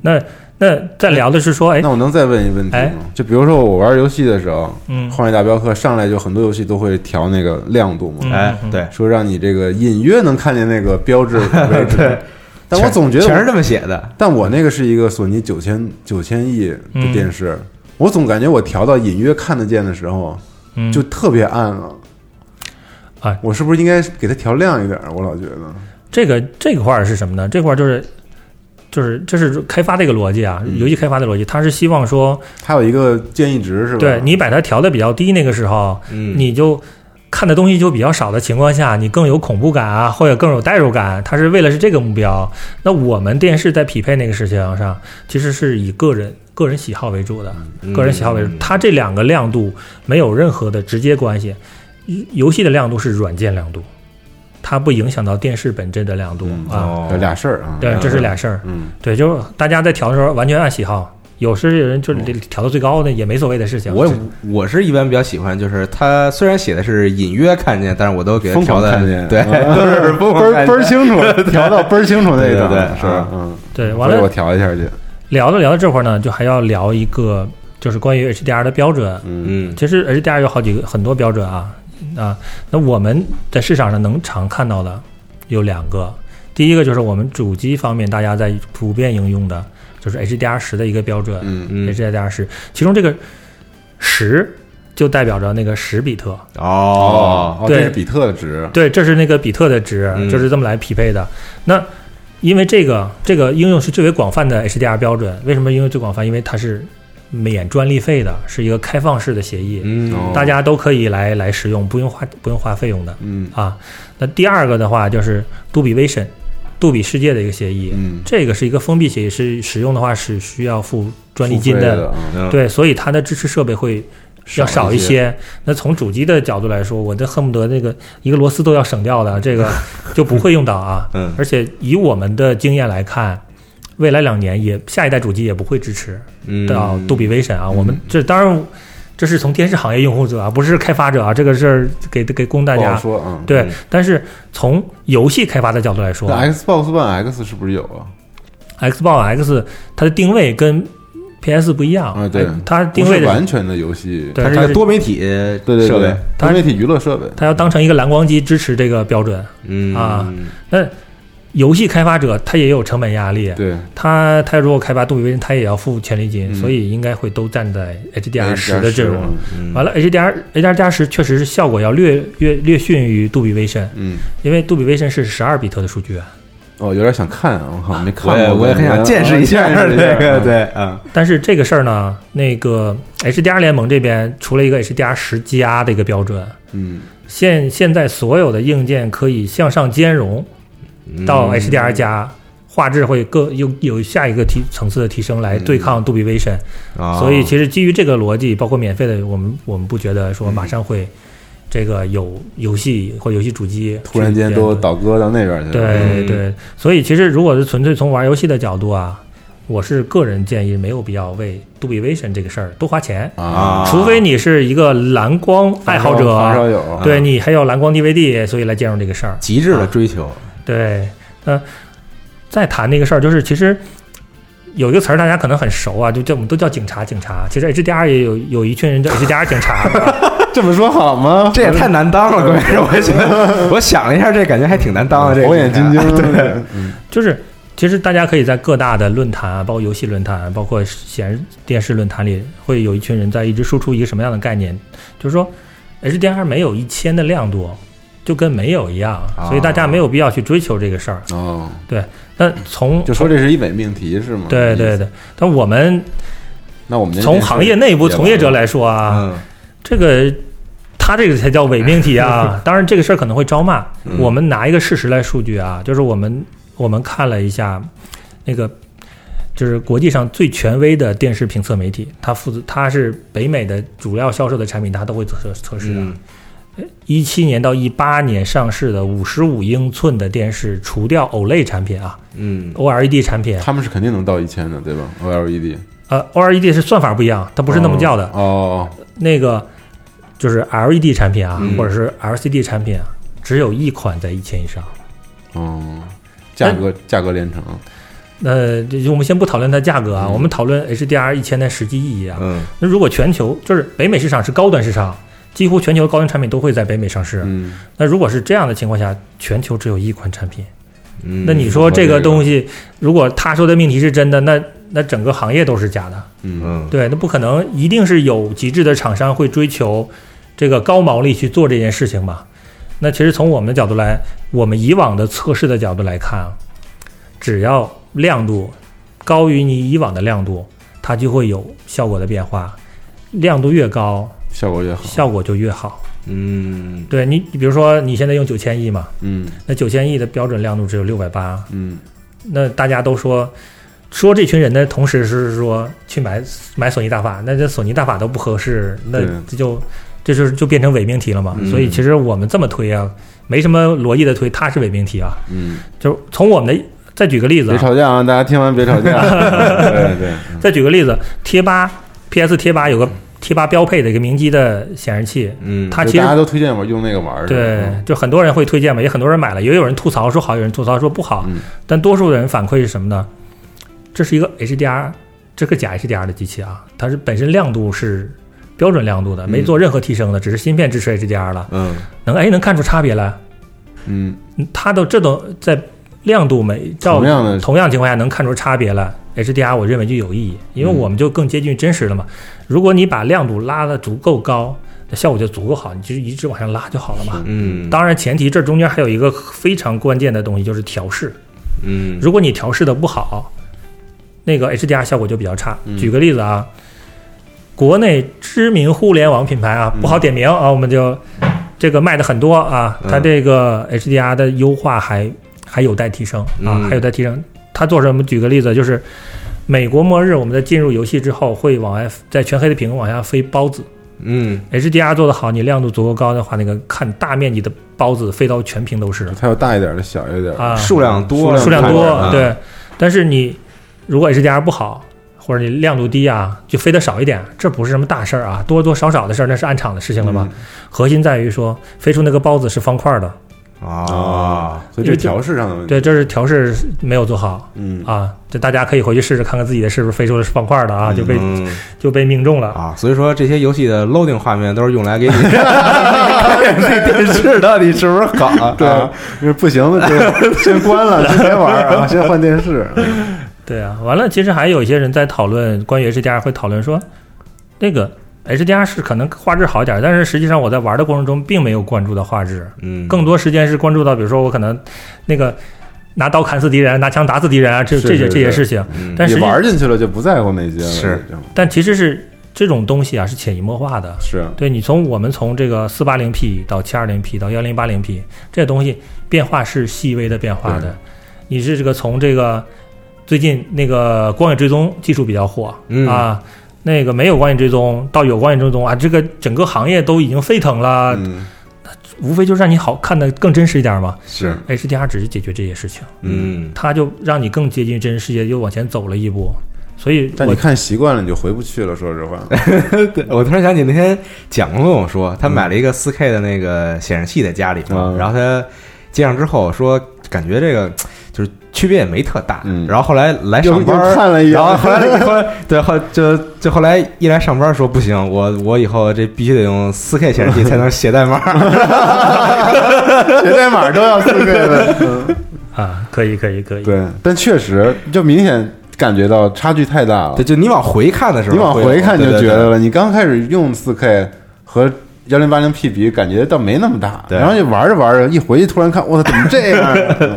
那那再聊的是说，哎那，我能再问一个问题哎吗？就比如说我玩游戏的时候，嗯《荒野大镖客》上来就很多游戏都会调那个亮度嘛，嗯哎，对，说让你这个隐约能看见那个标志位置。(laughs) 对但我总觉得，全是这么写的，但我那个是一个索尼九千九千亿的电视，我总感觉我调到隐约看得见的时候，嗯就特别暗了。哎我是不是应该给它调亮一点？我老觉得，这个这个块儿是什么呢？这块儿就是就是这是开发的一个逻辑啊，嗯游戏开发的逻辑，他是希望说，它有一个建议值是吧？对你把它调的比较低，那个时候嗯，你就。看的东西就比较少的情况下，你更有恐怖感啊，或者更有代入感，它是为了是这个目标。那我们电视在匹配那个事情上，其实是以个人个人喜好为主的，嗯个人喜好为主。它这两个亮度没有任何的直接关系，游戏的亮度是软件亮度，它不影响到电视本身的亮度嗯啊。哦有俩事儿啊。对，这是俩事儿。嗯，对，就是大家在调的时候完全按喜好，有时有人就是调到最高的也没所谓的事情。我我是一般比较喜欢，就是它虽然写的是隐约看见，但是我都给它调的狂看见，(laughs) 对，倍儿。倍儿清楚，(laughs) 调到倍儿清楚那个，对对对是？嗯，对，完了我调一下去。聊着聊着这会儿呢，就还要聊一个就是关于 HDR 的标准。嗯嗯其实 HDR 有好几个很多标准啊啊，那我们在市场上能常看到的有两个，第一个就是我们主机方面大家在普遍应用的，就是 HDR 十的一个标准。嗯嗯 HDR 十，其中这个十就代表着那个十比特。哦，哦，对这是比特的值，对，这是那个比特的值，嗯就是这么来匹配的。那因为这个这个应用是最为广泛的 HDR 标准，为什么应用最广泛？因为它是免专利费的，是一个开放式的协议，大家都可以来来使用，不用花不用花费用的嗯啊。那第二个的话就是杜比 Vision，杜比世界的一个协议，嗯，这个是一个封闭协议，是使用的话是需要付专利金的，对，所以它的支持设备会要少一一些。那从主机的角度来说，我这恨不得那个一个螺丝都要省掉的，这个就不会用到啊。(laughs) 嗯而且以我们的经验来看，未来两年也下一代主机也不会支持嗯到杜比 Vision 啊。我们这当然这是从电视行业用户者啊，不是开发者啊，这个是给给供大家。说啊。对嗯，但是从游戏开发的角度来说 Xbox One X 是不是有啊？，Xbox X 它的定位跟 PS 不一样啊对哎它定位的完全的游戏，它是一个多媒体对对设备对，，多媒体娱乐设备，它要当成一个蓝光机支持这个标准。嗯啊那游戏开发者他也有成本压力，对。他他如果开发杜比 Vision，他也要付权利金，嗯。所以应该会都站在 HDR 十的阵容。嗯。完了，HDR HDR 加十确实是效果要略略略逊于杜比 Vision，嗯，因为杜比 Vision 是十二比特的数据啊，哦，有点想看啊，我靠，没看我也过，我也很想见识一下这个，嗯对啊，但是这个事儿呢，那个 HDR 联盟这边出了一个 HDR 十加的一个标准，嗯，现现在所有的硬件可以向上兼容到嗯。HDR 加。画质会更有有下一个提层次的提升来对抗杜比 Vision，、啊所以其实基于这个逻辑，包括免费的，我们我们不觉得说马上会这个有游戏或游戏主机突然间都倒戈到那边去了，对嗯。对，所以其实如果是纯粹从玩游戏的角度啊，我是个人建议没有必要为杜比 Vision 这个事儿多花钱，啊，除非你是一个蓝光爱好者，对你还有蓝光 DVD，所以来兼容这个事儿。极致的追求，对，呃，再谈那个事儿，就是其实有一个词儿大家可能很熟啊，就叫我们都叫警察，警察。其实 HDR 也有有一群人叫 (laughs) HDR 警察，(laughs) 这么说好吗？这也太难当了，关键是我想，我想了一下，这感觉还挺难当的，这火眼金睛，对，就是其实大家可以在各大的论坛啊，包括游戏论坛，包括显示电视论坛里，会有一群人在一直输出一个什么样的概念，就是说 HDR 没有一千的亮度。就跟没有一样，所以大家没有必要去追求这个事儿。哦，对，那从就说这是一伪命题是吗？对对对，但我们那我们从行业内部从业者来说啊，嗯这个他这个才叫伪命题啊！(laughs) 当然，这个事儿可能会招骂。嗯我们拿一个事实来数据啊，就是我们我们看了一下那个。就是国际上最权威的电视评测媒体，它负责，它是北美的主要销售的产品，它都会测测试的。嗯一七年到一八年上市的五十五英寸的电视，除掉 OLED 产品啊嗯，OLED 产品，他们是肯定能到一千的，对吧？OLED 呃，OLED 是算法不一样，它不是那么叫的。哦，那个就是 LED 产品啊，嗯。或者是 LCD 产品啊，只有一款在一千以上。哦，价格价格连城，呃，这就我们先不讨论它价格啊，嗯。我们讨论 HDR 一千的实际意义啊。嗯。那如果全球就是北美市场是高端市场，几乎全球高端产品都会在北美上市。嗯，那如果是这样的情况下，全球只有一款产品，嗯，那你说这这个个东西，如果他说的命题是真的，那那整个行业都是假的。嗯嗯对，那不可能，一定是有极致的厂商会追求这个高毛利去做这件事情吧。那其实从我们的角度来，我们以往的测试的角度来看啊，只要亮度高于你以往的亮度，它就会有效果的变化。亮度越高，效果越好，效果就越好。嗯。对你，你比如说你现在用九千亿嘛，嗯。那九千亿的标准亮度只有六百八，嗯。那大家都说说这群人的，同时是说去买买索尼大法，那这索尼大法都不合适，那这就这就是就变成伪命题了嘛。嗯。所以其实我们这么推啊，没什么逻辑的推，它是伪命题啊。嗯，就是从我们的再举个例子别啊，吵架啊，大家听完别吵架，(laughs) 对对，再举个例子，贴吧 PS 贴吧有个贴吧标配的一个明基的显示器，嗯，它其实大家都推荐我用那个玩儿，对，就很多人会推荐嘛，也很多人买了，也有人吐槽说好，有人吐槽说不好，嗯。但多数人反馈是什么呢？这是一个 HDR，这个假 HDR 的机器啊，它是本身亮度是标准亮度的，没做任何提升的，只是芯片支持 HDR 了，嗯。能哎能看出差别来。嗯，嗯它都这都在亮度没照同样的同样情况下能看出差别来，HDR 我认为就有意义，因为嗯我们就更接近真实了嘛。如果你把亮度拉得足够高，那效果就足够好，你就一直往上拉就好了嘛。嗯，当然，前提这中间还有一个非常关键的东西，就是调试。嗯如果你调试的不好，那个 HDR 效果就比较差。嗯举个例子啊，国内知名互联网品牌啊，不好点名啊，我们就这个卖的很多啊，嗯它这个 HDR 的优化还还有待提升啊，嗯还有待提升。它做什么？举个例子，就是美国末日，我们在进入游戏之后，会往外在全黑的屏幕往下飞包子。嗯 HDR 做得好，你亮度足够高的话，那个看大面积的包子飞到全屏都是它有大一点的，小一点的。啊，数量多，数量多，啊对。但是你如果 HDR 不好，或者你亮度低啊，就飞得少一点，这不是什么大事儿啊，多多少少的事儿，那是暗场的事情了嘛。核心在于说，飞出那个包子是方块的，啊，所以这是调试上的问题。对，这是调试没有做好嗯，啊。这大家可以回去试试看看自己的是不是飞出的是方块的啊，就被嗯就被命中了。啊，所以说这些游戏的 loading 画面都是用来给你看看这电视到底是不是好啊？(laughs) 对，因为不行了就 (laughs) 先关了，(laughs) 先别玩儿啊，先换电视。对啊，完了，其实还有一些人在讨论关于 HDR，会讨论说，那个 HDR 是可能画质好一点，但是实际上我在玩的过程中并没有关注到画质，嗯，更多时间是关注到，比如说我可能那个拿刀砍死敌人，拿枪打死敌人啊，这这些是是是这些事情。嗯但实际你玩进去了就不在乎那些了。是但其实是这种东西啊，是潜移默化的。是对你从我们从这个四八零 P 到七二零 P 到幺零八零 P，这东西变化是细微的变化对的。你是这个从这个最近那个光影追踪技术比较火、嗯啊，那个没有光影追踪到有光影追踪啊，这个整个行业都已经沸腾了，嗯无非就是让你好看的更真实一点嘛。是 HDR 只是解决这些事情，嗯它就让你更接近真实世界，又往前走了一步。所以但你看习惯了，你就回不去了。说实话，(laughs) 对我突然想起那天蒋跟我说，他买了一个四 K 的那个显示器在家里嘛，嗯然后他接上之后说，感觉这个就是区别也没特大，嗯。然后后来来上班看了一眼。然后后来 (laughs) 后来对后就就后来一来上班说不行，我我以后这必须得用四 K 显示器才能写代码，(laughs) 写代码都要四 K 的。嗯 (laughs) 啊，可以可以可以，对，但确实就明显感觉到差距太大了。对，。就你往回看的时候你，往回看就对对对觉得了，你刚开始用四 K 和幺零八零 P 比，感觉倒没那么大。然后你玩着玩着，一回去突然看，我操，怎么这样啊？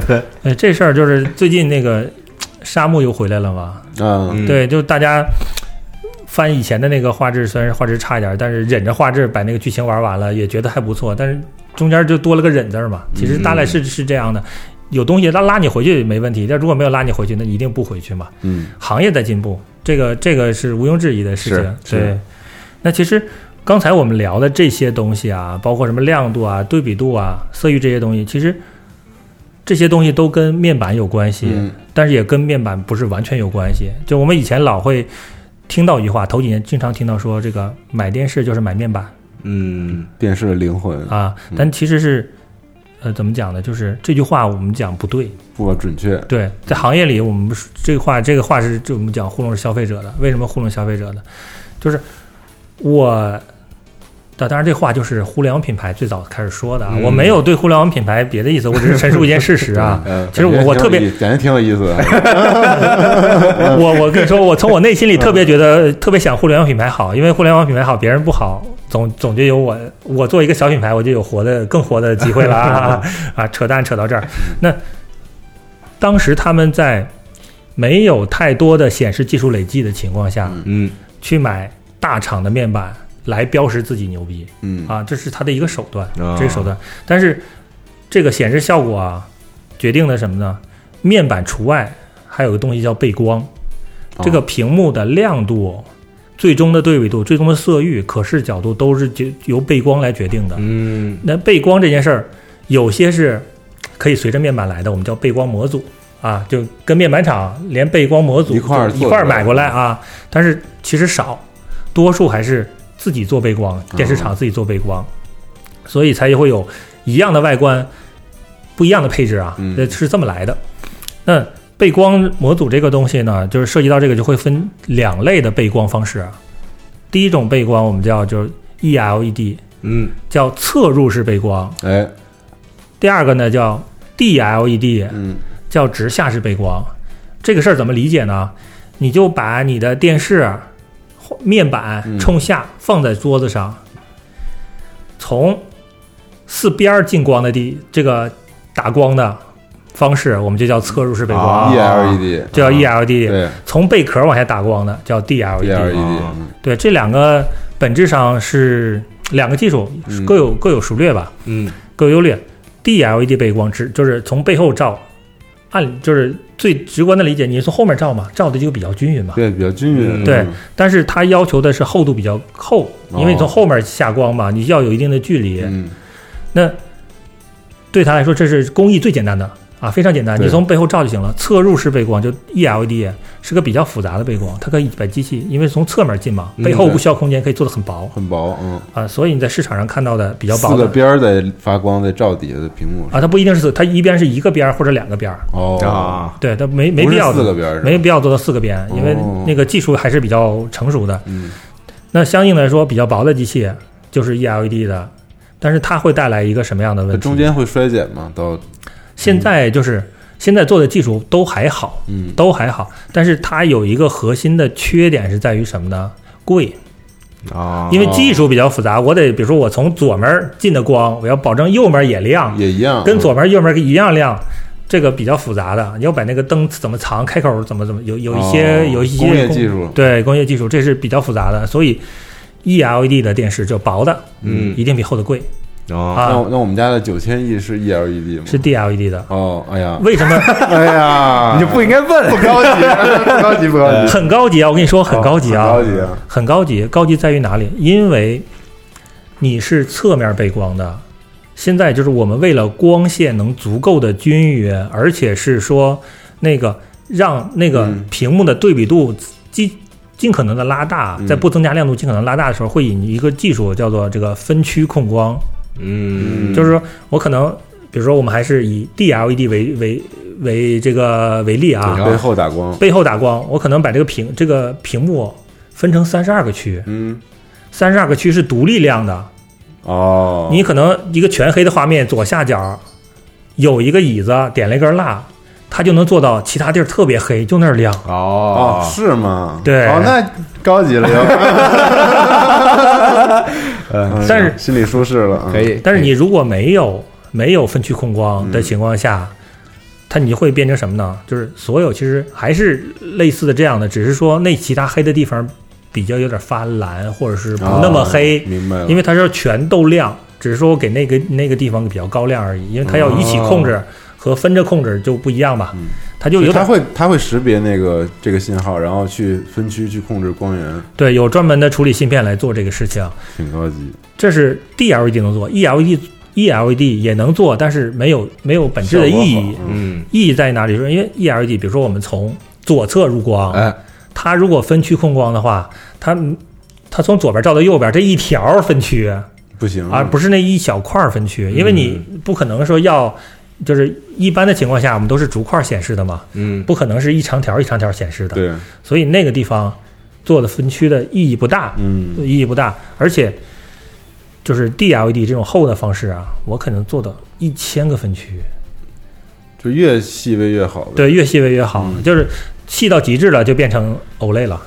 (laughs) 呃，这事儿就是最近那个沙漠又回来了嘛，嗯，嗯对，就大家翻以前的那个画质，虽然画质差一点，但是忍着画质把那个剧情玩完了，也觉得还不错。但是中间就多了个忍字儿嘛，其实大概是、是这样的。有东西拉拉你回去没问题，但如果没有拉你回去，那一定不回去嘛。嗯，行业在进步，这个这个是毋庸置疑的事情。对，那其实刚才我们聊的这些东西啊，包括什么亮度啊、对比度啊、色域这些东西，其实这些东西都跟面板有关系。嗯但是也跟面板不是完全有关系。就我们以前老会听到一句话，头几年经常听到说，这个买电视就是买面板嗯电视的灵魂啊，但其实是，呃，怎么讲呢？就是这句话我们讲不对。不准确。对，在行业里，我们不是这个话，这个话是就我们讲糊弄消费者的。为什么糊弄消费者呢？就是我。当当然，这话就是互联网品牌最早开始说的啊，嗯我没有对互联网品牌别的意思，我只是陈述一件事实啊。(laughs) 嗯，其实我我特别感觉挺有意思的。(laughs) 我我跟你说，我从我内心里特别觉得特别想互联网品牌好，因为互联网品牌好，别人不好，总总就有我我做一个小品牌，我就有活的更活的机会了啊 (laughs) 啊！扯淡扯到这儿，那当时他们在没有太多的显示技术累计的情况下，嗯去买大厂的面板来标识自己牛逼嗯啊，这是他的一个手段。啊这个手段。但是这个显示效果啊，决定的什么呢？面板除外，还有个东西叫背光。这个屏幕的亮度、最终的对比度、最终的色域、可视角度都是决由背光来决定的。嗯那背光这件事儿，有些是可以随着面板来的，我们叫背光模组啊，就跟面板厂连背光模组一块儿一块儿买过来啊。但是其实少，多数还是自己做背光，电视厂自己做背光，所以才会有一样的外观，不一样的配置啊，嗯这是这么来的。那背光模组这个东西呢，就是涉及到这个就会分两类的背光方式啊。第一种背光我们叫就是 E ELED，嗯叫侧入式背光。哎，第二个呢叫 DLED，嗯叫直下式背光。这个事儿怎么理解呢？你就把你的电视面板嗯。冲下放在桌子上，从四边儿进光的地这个打光的方式，我们就叫侧入式背光，啊 E ELED 叫 ELED。对。从贝壳往下打光的叫 DLED。对，这两个本质上是两个技术嗯。各有各有熟略吧，嗯。各有优劣。DLED 背光只就是从背后照，按就是最直观的理解，你是从后面照嘛，照的就比较均匀嘛。对，比较均匀。嗯对但是它要求的是厚度比较厚，因为你从哦后面下光嘛，你要有一定的距离。嗯，那对他来说，这是工艺最简单的啊，非常简单，你从背后照就行了。侧入式背光就 ELED 是个比较复杂的背光，它可以把机器，因为从侧面进嘛，嗯背后不需要空间，可以做的很薄很薄，嗯，啊，所以你在市场上看到的比较薄四个边儿在发光，在照底下的屏幕上。啊，它不一定是它一边是一个边儿或者两个边儿，哦，啊，对，它没没必要四个边儿，没必要做到四个边，因为哦那个技术还是比较成熟的。嗯那相应来说，比较薄的机器就是 ELED 的，但是它会带来一个什么样的问题？中间会衰减吗？到现在就是现在做的技术都还好，嗯。都还好，但是它有一个核心的缺点是在于什么呢？贵，啊，因为技术比较复杂，我得比如说我从左门进的光，我要保证右门也亮，也一样，跟左门右门一样亮。这个比较复杂的，你要把那个灯怎么藏，开口怎么怎么，有有一些、哦有一些工业技术。对工业技术，这是比较复杂的，所以 ELED 的电视就薄的，嗯一定比厚的贵哦啊那我那我们家的九千亿是 ELED 吗？是 DLED 的。哦，哎呀，为什么 (laughs) 哎呀，(laughs) 你就不应该问不高级，不高级，不高级，(laughs) 很高级啊？我跟你说，很高级啊，很高级啊，很高级。高级在于哪里？因为你是侧面背光的，现在就是我们为了光线能足够的均匀，而且是说那个让那个嗯屏幕的对比度尽尽可能的拉大，嗯在不增加亮度尽可能拉大的时候，会引一个技术叫做这个分区控光，嗯就是说我可能。比如说，我们还是以 DLED 为为为这个为例啊，背后打光，背后打光，我可能把这个屏这个屏幕分成三十二个区，嗯，三十二个区是独立亮的。哦，你可能一个全黑的画面，左下角有一个椅子，点了一根蜡，它就能做到其他地儿特别黑，就那儿亮。哦哦，是吗？对哦，那高级了又，(laughs) 嗯但是心里舒适了，嗯。可，以，但是你如果没有没有分区控光的情况下，它你就会变成什么呢？就是所有其实还是类似的这样的，只是说那其他黑的地方比较有点发蓝，或者是不那么黑，哦明白了，因为它是全都亮，只是说我给那个那个地方比较高亮而已，因为它要一起控制和分着控制就不一样吧，嗯它就有它会它会识别那个这个信号，然后去分区去控制光源，对有专门的处理芯片来做这个事情，挺高级。这是 DLED 能做，ELED ELED 也能做，但是没有没有本质的意义。嗯，意义在哪里？说因为 ELED，比如说我们从左侧入光，哎，它如果分区控光的话，它它从左边照到右边这一条分区，不行而不是那一小块分区，因为你不可能说要，就是一般的情况下，我们都是逐块显示的嘛，嗯，不可能是一长条一长条显示的，对，所以那个地方做的分区的意义不大，嗯，意义不大，而且就是 DLED 这种厚的方式啊，我可能做到一千个分区，就越细微越好。对，越细微越好，嗯。就是细到极致了就变成 OLED 了。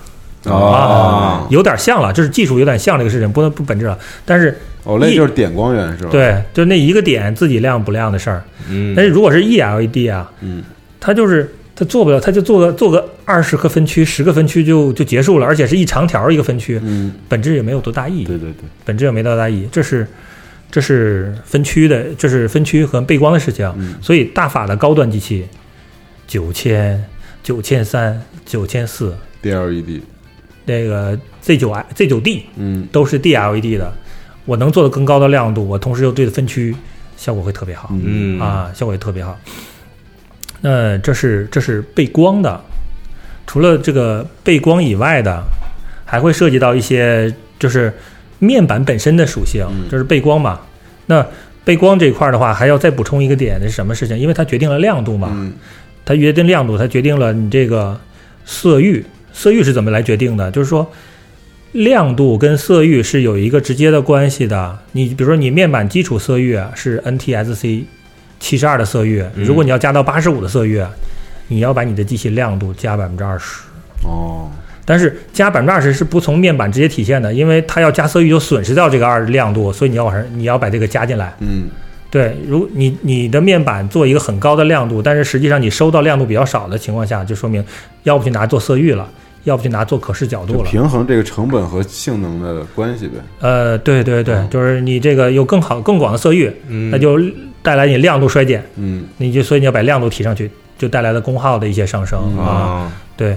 哦啊，有点像了，就是技术有点像这个事情，不能不本质了。但是哦，那就是点光源是吧？，对，就那一个点自己亮不亮的事儿。嗯，但是如果是 ELED 啊，嗯，它就是它做不了，它就做个做个二十个分区、十个分区就就结束了，而且是一长条一个分区，嗯，本质也没有多大意义，对对对，本质也没多大意义。这是这是分区的，这是分区和背光的事情。嗯所以大法的高端机器，九千、九千三、九千四，，DLED，那个 Z 九 I、Z 九 D 嗯，都是 DLED 的，我能做的更高的亮度，我同时又对的分区效果会特别好。嗯啊，效果也特别好。那这是这是背光的，除了这个背光以外的，还会涉及到一些就是面板本身的属性，嗯这是背光嘛。那背光这一块的话，还要再补充一个点是什么事情？因为它决定了亮度嘛，嗯，它决定亮度，它决定了你这个色域。色域是怎么来决定的？就是说，亮度跟色域是有一个直接的关系的。你比如说，你面板基础色域啊是 NTSC 七十二的色域，嗯如果你要加到八十五的色域，你要把你的机器亮度加百分之二十。哦，但是加百分之二十是不从面板直接体现的，因为它要加色域就损失掉这个二亮度，所以你要往上你要把这个加进来。嗯对，如你你的面板做一个很高的亮度，但是实际上你收到亮度比较少的情况下，就说明要不去拿做色域了，要不就拿做可视角度了。平衡这个成本和性能的关系呗。呃，对对对，嗯就是你这个有更好更广的色域，嗯那就带来你亮度衰减，嗯你就所以你要把亮度提上去，就带来了功耗的一些上升嗯啊。啊，对，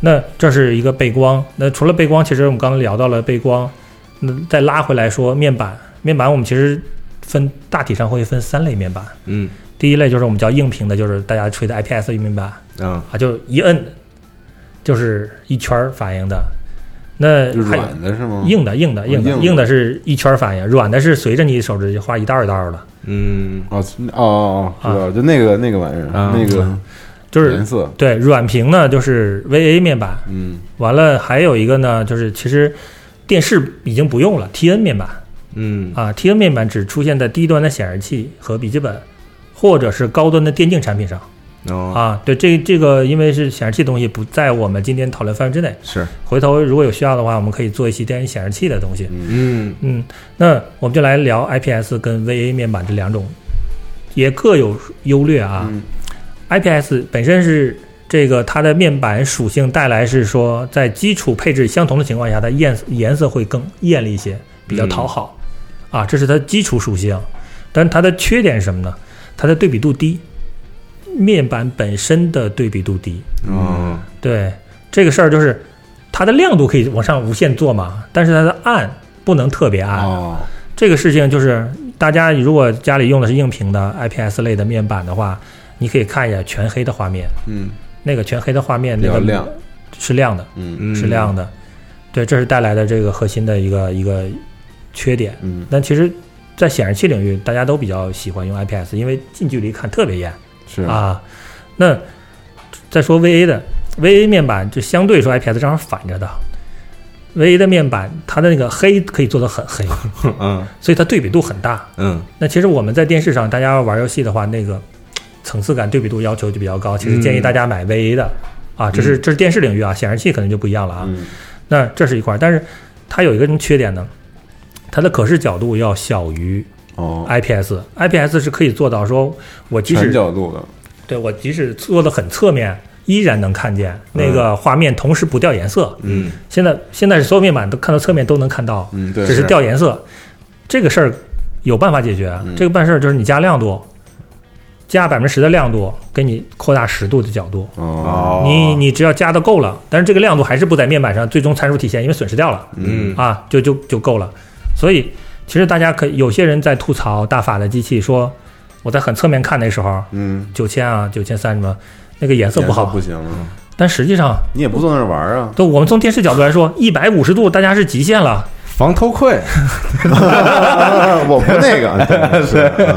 那这是一个背光。那除了背光，其实我们刚刚聊到了背光，那再拉回来说面板，面板我们其实分大体上会分三类面板。嗯第一类就是我们叫硬屏的，就是大家吹的 IPS 面板啊啊，就一摁就是一圈儿反应的。那软的是吗？硬的硬的硬的硬的。是一圈儿反应，软的是随着你手指画一道儿一道儿的，嗯。哦哦哦哦，知道，就那个那个玩意儿，啊那个就是颜色，对软屏呢就是 VA 面板，嗯。完了还有一个呢就是其实电视已经不用了 TN 面板。嗯。啊，TN 面板只出现在低端的显示器和笔记本，或者是高端的电竞产品上哦啊。对，这这个因为是显示器东西不在我们今天讨论范围之内，是回头如果有需要的话，我们可以做一期电显示器的东西。嗯嗯嗯，那我们就来聊 IPS 跟 VA 面板这两种，也各有优劣啊。嗯 IPS 本身是这个它的面板属性带来是说，在基础配置相同的情况下，它艳颜色会更艳丽一些，比较讨好、啊，这是它基础属性。但它的缺点是什么呢？它的对比度低，面板本身的对比度低。哦对这个事儿就是它的亮度可以往上无限做嘛，但是它的暗不能特别暗。哦这个事情就是大家如果家里用的是硬屏的 IPS 类的面板的话，你可以看一下全黑的画面，嗯那个全黑的画面那个亮是亮的，嗯嗯是亮的。对，这是带来的这个核心的一个一个缺点。嗯但其实，在显示器领域，大家都比较喜欢用 IPS，因为近距离看特别艳是啊。那再说 VA 的 VA 面板，就相对说 IPS 正好反着的。VA 的面板，它的那个黑可以做得很黑，(laughs) 嗯所以它对比度很大。嗯那其实我们在电视上，大家要玩游戏的话，那个层次感、对比度要求就比较高。其实建议大家买 VA 的、啊，这是这是电视领域啊，显示器可能就不一样了啊。嗯那这是一块儿，但是它有一个什么缺点呢？它的可视角度要小于哦，IPS，IPS 是可以做到说，我即使角度的，对我即使做的很侧面，依然能看见那个画面，同时不掉颜色。嗯现在现在是所有面板都看到侧面都能看到，嗯对，只是掉颜色。这个事儿有办法解决。嗯这个办事儿就是你加亮度，加百分之十的亮度，给你扩大十度的角度。哦你你只要加的够了，但是这个亮度还是不在面板上最终参数体现，因为损失掉了嗯啊，就就就够了。所以其实大家可以有些人在吐槽大法的机器说，我在很侧面看那时候嗯。九千啊九千三什么，那个颜色不好，不行了，但实际上，你也不坐那儿玩儿啊，都我们从电视角度来说，一百五十度大家是极限了。防偷窥。(laughs) (laughs) 我不那个，(laughs) 对是啊。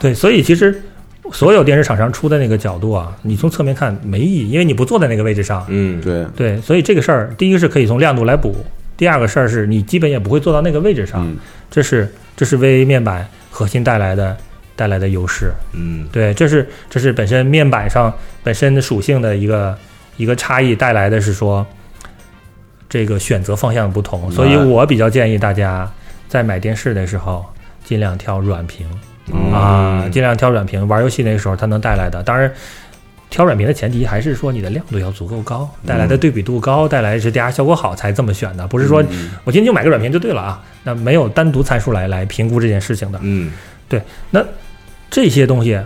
对，所以其实所有电视厂商出的那个角度啊，你从侧面看没意义，因为你不坐在那个位置上。嗯。对，对，所以这个事儿，第一个是可以从亮度来补，第二个事儿是你基本也不会坐到那个位置上，嗯这是这是 VA 面板核心带来的带来的优势。嗯对，这是这是本身面板上本身的属性的一个一个差异带来的是说，这个选择方向不同，所以我比较建议大家在买电视的时候尽量挑软屏。嗯啊，尽量挑软屏。玩游戏那个时候它能带来的，当然，挑软屏的前提还是说你的亮度要足够高，带来的对比度高，带来 HDR 效果好才这么选的，不是说嗯我今天就买个软屏就对了啊。那没有单独参数来来评估这件事情的。嗯对。那这些东西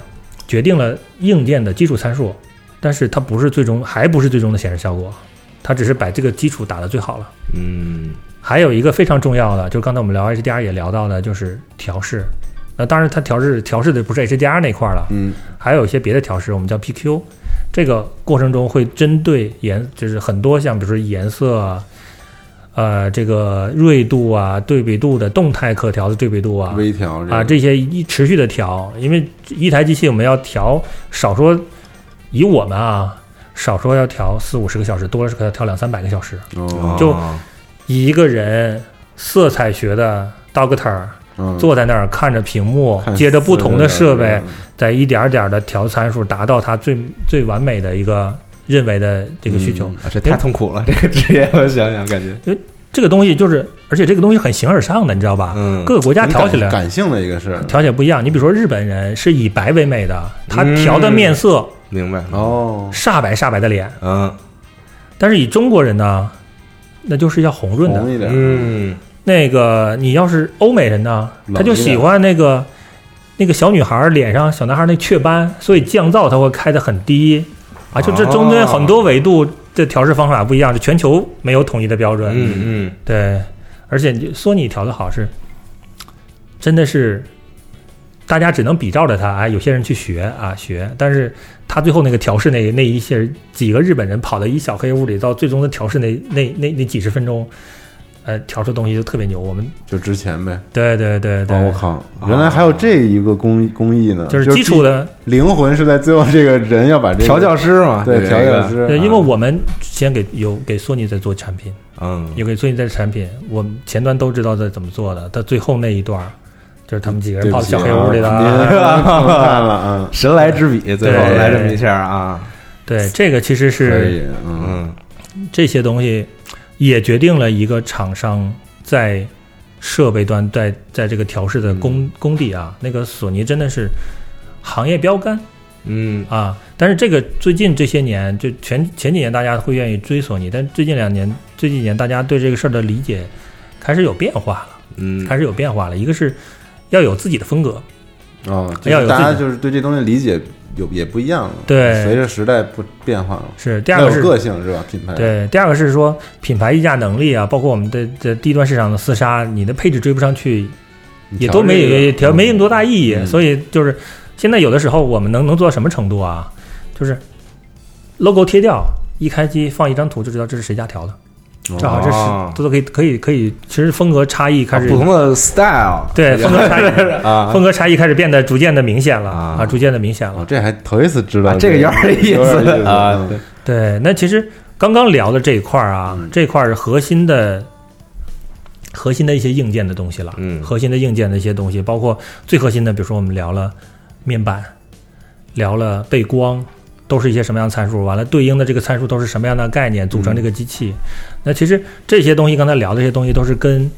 决定了硬件的基础参数，但是它不是最终，还不是最终的显示效果，它只是把这个基础打得最好了。嗯还有一个非常重要的，就是刚才我们聊 HDR 也聊到的，就是调试。那当然，它调试调试的不是 HDR 那块儿了，嗯还有一些别的调试，我们叫 PQ。这个过程中会针对颜，就是很多像比如说颜色啊，呃，这个锐度啊、对比度的动态可调的对比度啊，微调啊，个这些一持续的调，因为一台机器我们要调，少说以我们啊，少说要调四五十个小时，多了是可要调两三百个小时。哦就一个人色彩学的 doctor 嗯。坐在那儿看着屏幕，接着不同的设备在，一点儿点儿的调参数，达到它最最完美的一个认为的这个需求。这太痛苦了，(laughs) 这个职业我想想感觉，因为这个东西就是，而且这个东西很形而上的，你知道吧？嗯。各个国家调起来感感性的一个事。调起来不一样。你比如说日本人是以白为美的，他嗯。调的面色明白，哦，煞白煞白的脸，嗯。但是以中国人呢，那就是要红润的。红一点，嗯那个你要是欧美人呢，他就喜欢那个那个小女孩脸上小男孩那雀斑，所以降噪他会开得很低啊。就这中间很多维度的调试方法不一样，就全球没有统一的标准。嗯嗯对，而且你索尼调的好是，真的是大家只能比照着他，哎，有些人去学啊学，但是他最后那个调试那那一些几个日本人跑到一小黑屋里，到最终的调试那那那那几十分钟，呃，调出东西就特别牛。我们就值钱呗。对对对对，哦，我靠，原来还有这一个工工艺呢，就是基础的，灵魂是在最后这个人要把这个调教师嘛，对调教，师，对，因为我们先给有给索尼在做产品，嗯。有给索尼在产品，我们前端都知道在怎么做的，到最后那一段儿，就是他们几个人对不起跑小黑屋里的啊啊。您看了啊，神来之笔，最后对。来这么一下啊，对，这个其实是，嗯，嗯。这些东西也决定了一个厂商在设备端在在这个调试的工工地啊，那个索尼真的是行业标杆嗯啊。但是这个最近这些年，就前前几年大家会愿意追索尼，但最近两年这几年大家对这个事儿的理解开始有变化了，嗯，开始有变化了。一个是要有自己的风格，哦，就要有大家就是对这东西理解有也不一样了，对随着时代不变化了，是第二个是个性是吧？品牌，对，第二个是说品牌溢价能力啊，包括我们的的低端市场的厮杀，你的配置追不上去，也都没调这个也调没那么多大意义。嗯所以就是现在有的时候我们能能做到什么程度啊？就是 logo 贴掉，一开机放一张图就知道这是谁家调的，哦正好这哦是都都可以可以可以，其实风格差异开始不同的 style，对风格差异 (laughs) 啊。风格差异开始变得逐渐的明显了啊。啊，逐渐的明显了。哦，。这还头一次知道啊，这个有点意思。啊。嗯，对，那其实刚刚聊的这一块儿啊，嗯。这块儿是核心的核心的一些硬件的东西了。嗯。核心的硬件的一些东西，包括最核心的，比如说我们聊了面板，聊了背光，都是一些什么样的参数？完了，对应的这个参数都是什么样的概念，组成这个机器？那其实这些东西，刚才聊的这些东西，都是跟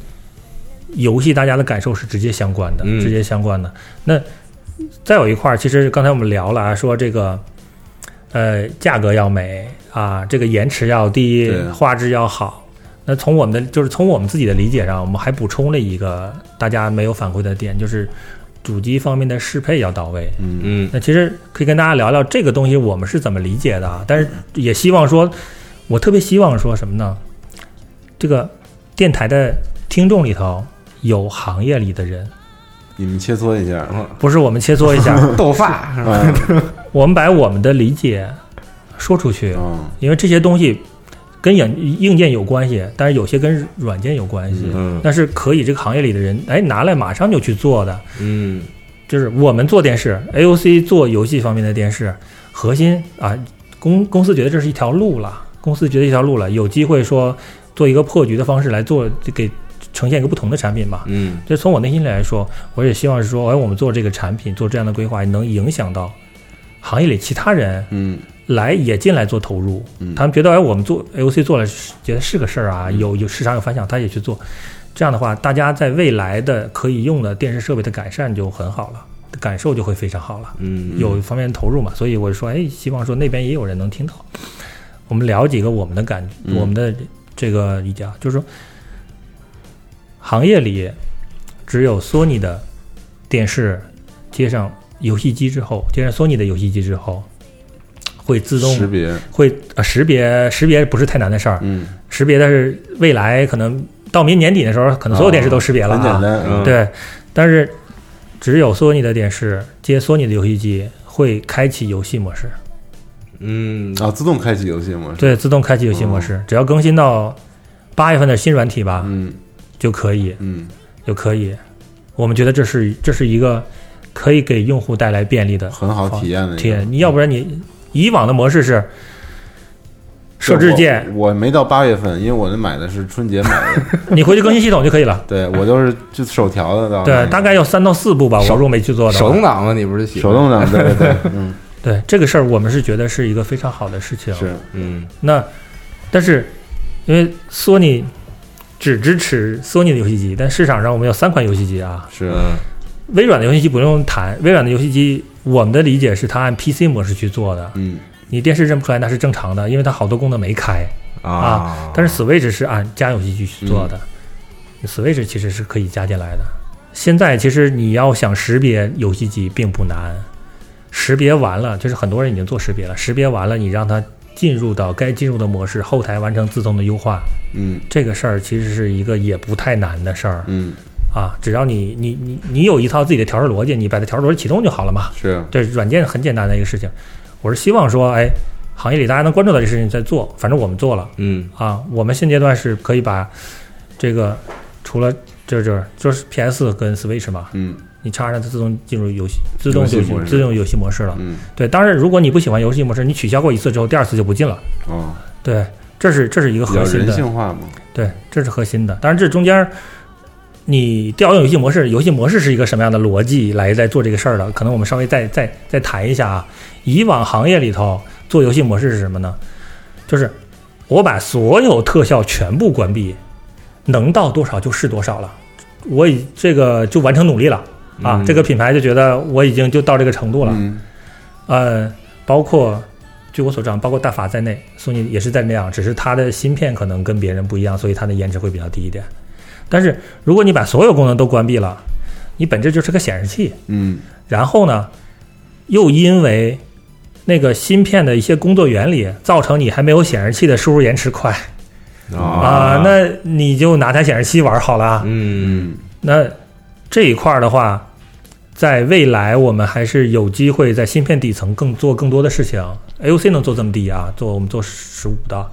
游戏大家的感受是直接相关的，嗯直接相关的。那再有一块儿，其实刚才我们聊了啊，说这个呃价格要美啊，这个延迟要低，画质要好。那从我们的就是从我们自己的理解上，我们还补充了一个大家没有反馈的点，就是主机方面的适配要到位。嗯嗯那其实可以跟大家聊聊这个东西我们是怎么理解的啊，但是也希望说，我特别希望说什么呢？这个电台的听众里头有行业里的人，你们切磋一下，不是我们切磋一下，(laughs) 斗发是吧？啊，(laughs) 我们把我们的理解说出去，嗯因为这些东西跟硬硬件有关系，但是有些跟软件有关系。嗯那是可以这个行业里的人哎拿来马上就去做的，嗯就是我们做电视，AOC 做游戏方面的电视，核心啊公公司觉得这是一条路了，公司觉得一条路了，有机会说做一个破局的方式来做，给呈现一个不同的产品吧。嗯就从我内心里来说，我也希望是说，哎，我们做这个产品，做这样的规划，能影响到行业里其他人嗯来也进来做投入。嗯，他们觉得，哎，我们做 AOC 做了，觉得是个事儿啊，有有市场有反响，他也去做。这样的话，大家在未来的可以用的电视设备的改善就很好了，感受就会非常好了。嗯有一方面投入嘛，所以我说，哎，希望说那边也有人能听到。我们聊几个我们的感，嗯我们的这个意见啊，就是说，行业里只有索尼的电视接上游戏机之后，接上索尼的游戏机之后，会自动识别，会呃识别识别不是太难的事儿，嗯，识别的是未来可能到明年年底的时候，可能所有电视都识别了啊。很简单，嗯。对，但是只有索尼的电视接索尼的游戏机会开启游戏模式，嗯啊，自动开启游戏模式，对，自动开启游戏模式，只要更新到八月份的新软体吧，嗯。就可以嗯。就可以。我们觉得这是这是一个可以给用户带来便利的很好体验的体验。你要不然你以往的模式是设置键，我我没到八月份，因为我那买的是春节买的，(laughs) 你回去更新系统就可以了。(laughs) 对我都是就手调的到对，大概有三到四步吧，我手如果没去做的话。手动挡嘛，你不是喜欢手动挡，对对对，(laughs) 嗯。对这个事儿，我们是觉得是一个非常好的事情。是，嗯。那但是因为索尼只支持索尼的游戏机，但市场上我们有三款游戏机啊。是，嗯。微软的游戏机不用谈，微软的游戏机我们的理解是它按 PC 模式去做的，嗯。你电视认不出来那是正常的，因为它好多功能没开。啊，但是 Switch 是按家用游戏机去做的、s w i t c h 其实是可以加进来的。现在其实你要想识别游戏机并不难，识别完了，就是很多人已经做识别了，识别完了你让它进入到该进入的模式，后台完成自动的优化，嗯。这个事儿其实是一个也不太难的事儿。嗯，啊。只要你你你你有一套自己的调试逻辑，你把它调试逻辑启动就好了嘛。是，这软件很简单的一个事情。我是希望说，哎，行业里大家能关注到这事情在做，反正我们做了。嗯啊，我们现阶段是可以把这个除了这这就是 PS 跟 Switch 嘛，嗯你插上它自动进入游戏自动游戏游戏模式自动游戏模式了。嗯，对，当然如果你不喜欢游戏模式，你取消过一次之后，第二次就不进了。哦，对，这是这是一个核心的，性化嘛，对，这是核心的。当然这中间儿你调用游戏模式，游戏模式是一个什么样的逻辑来在做这个事儿的？可能我们稍微再再再谈一下啊。以往行业里头做游戏模式是什么呢？就是我把所有特效全部关闭，能到多少就是多少了。我已这个就完成努力了啊！嗯这个品牌就觉得我已经就到这个程度了。嗯呃，包括据我所知，包括大法在内，索尼也是在那样，只是它的芯片可能跟别人不一样，所以它的颜值会比较低一点。但是如果你把所有功能都关闭了，你本质就是个显示器，嗯然后呢，又因为那个芯片的一些工作原理，造成你还没有显示器的输入延迟快啊、那你就拿台显示器玩好了。嗯嗯那这一块儿的话，在未来我们还是有机会在芯片底层更做更多的事情。AOC 能做这么低啊？做我们做十五的，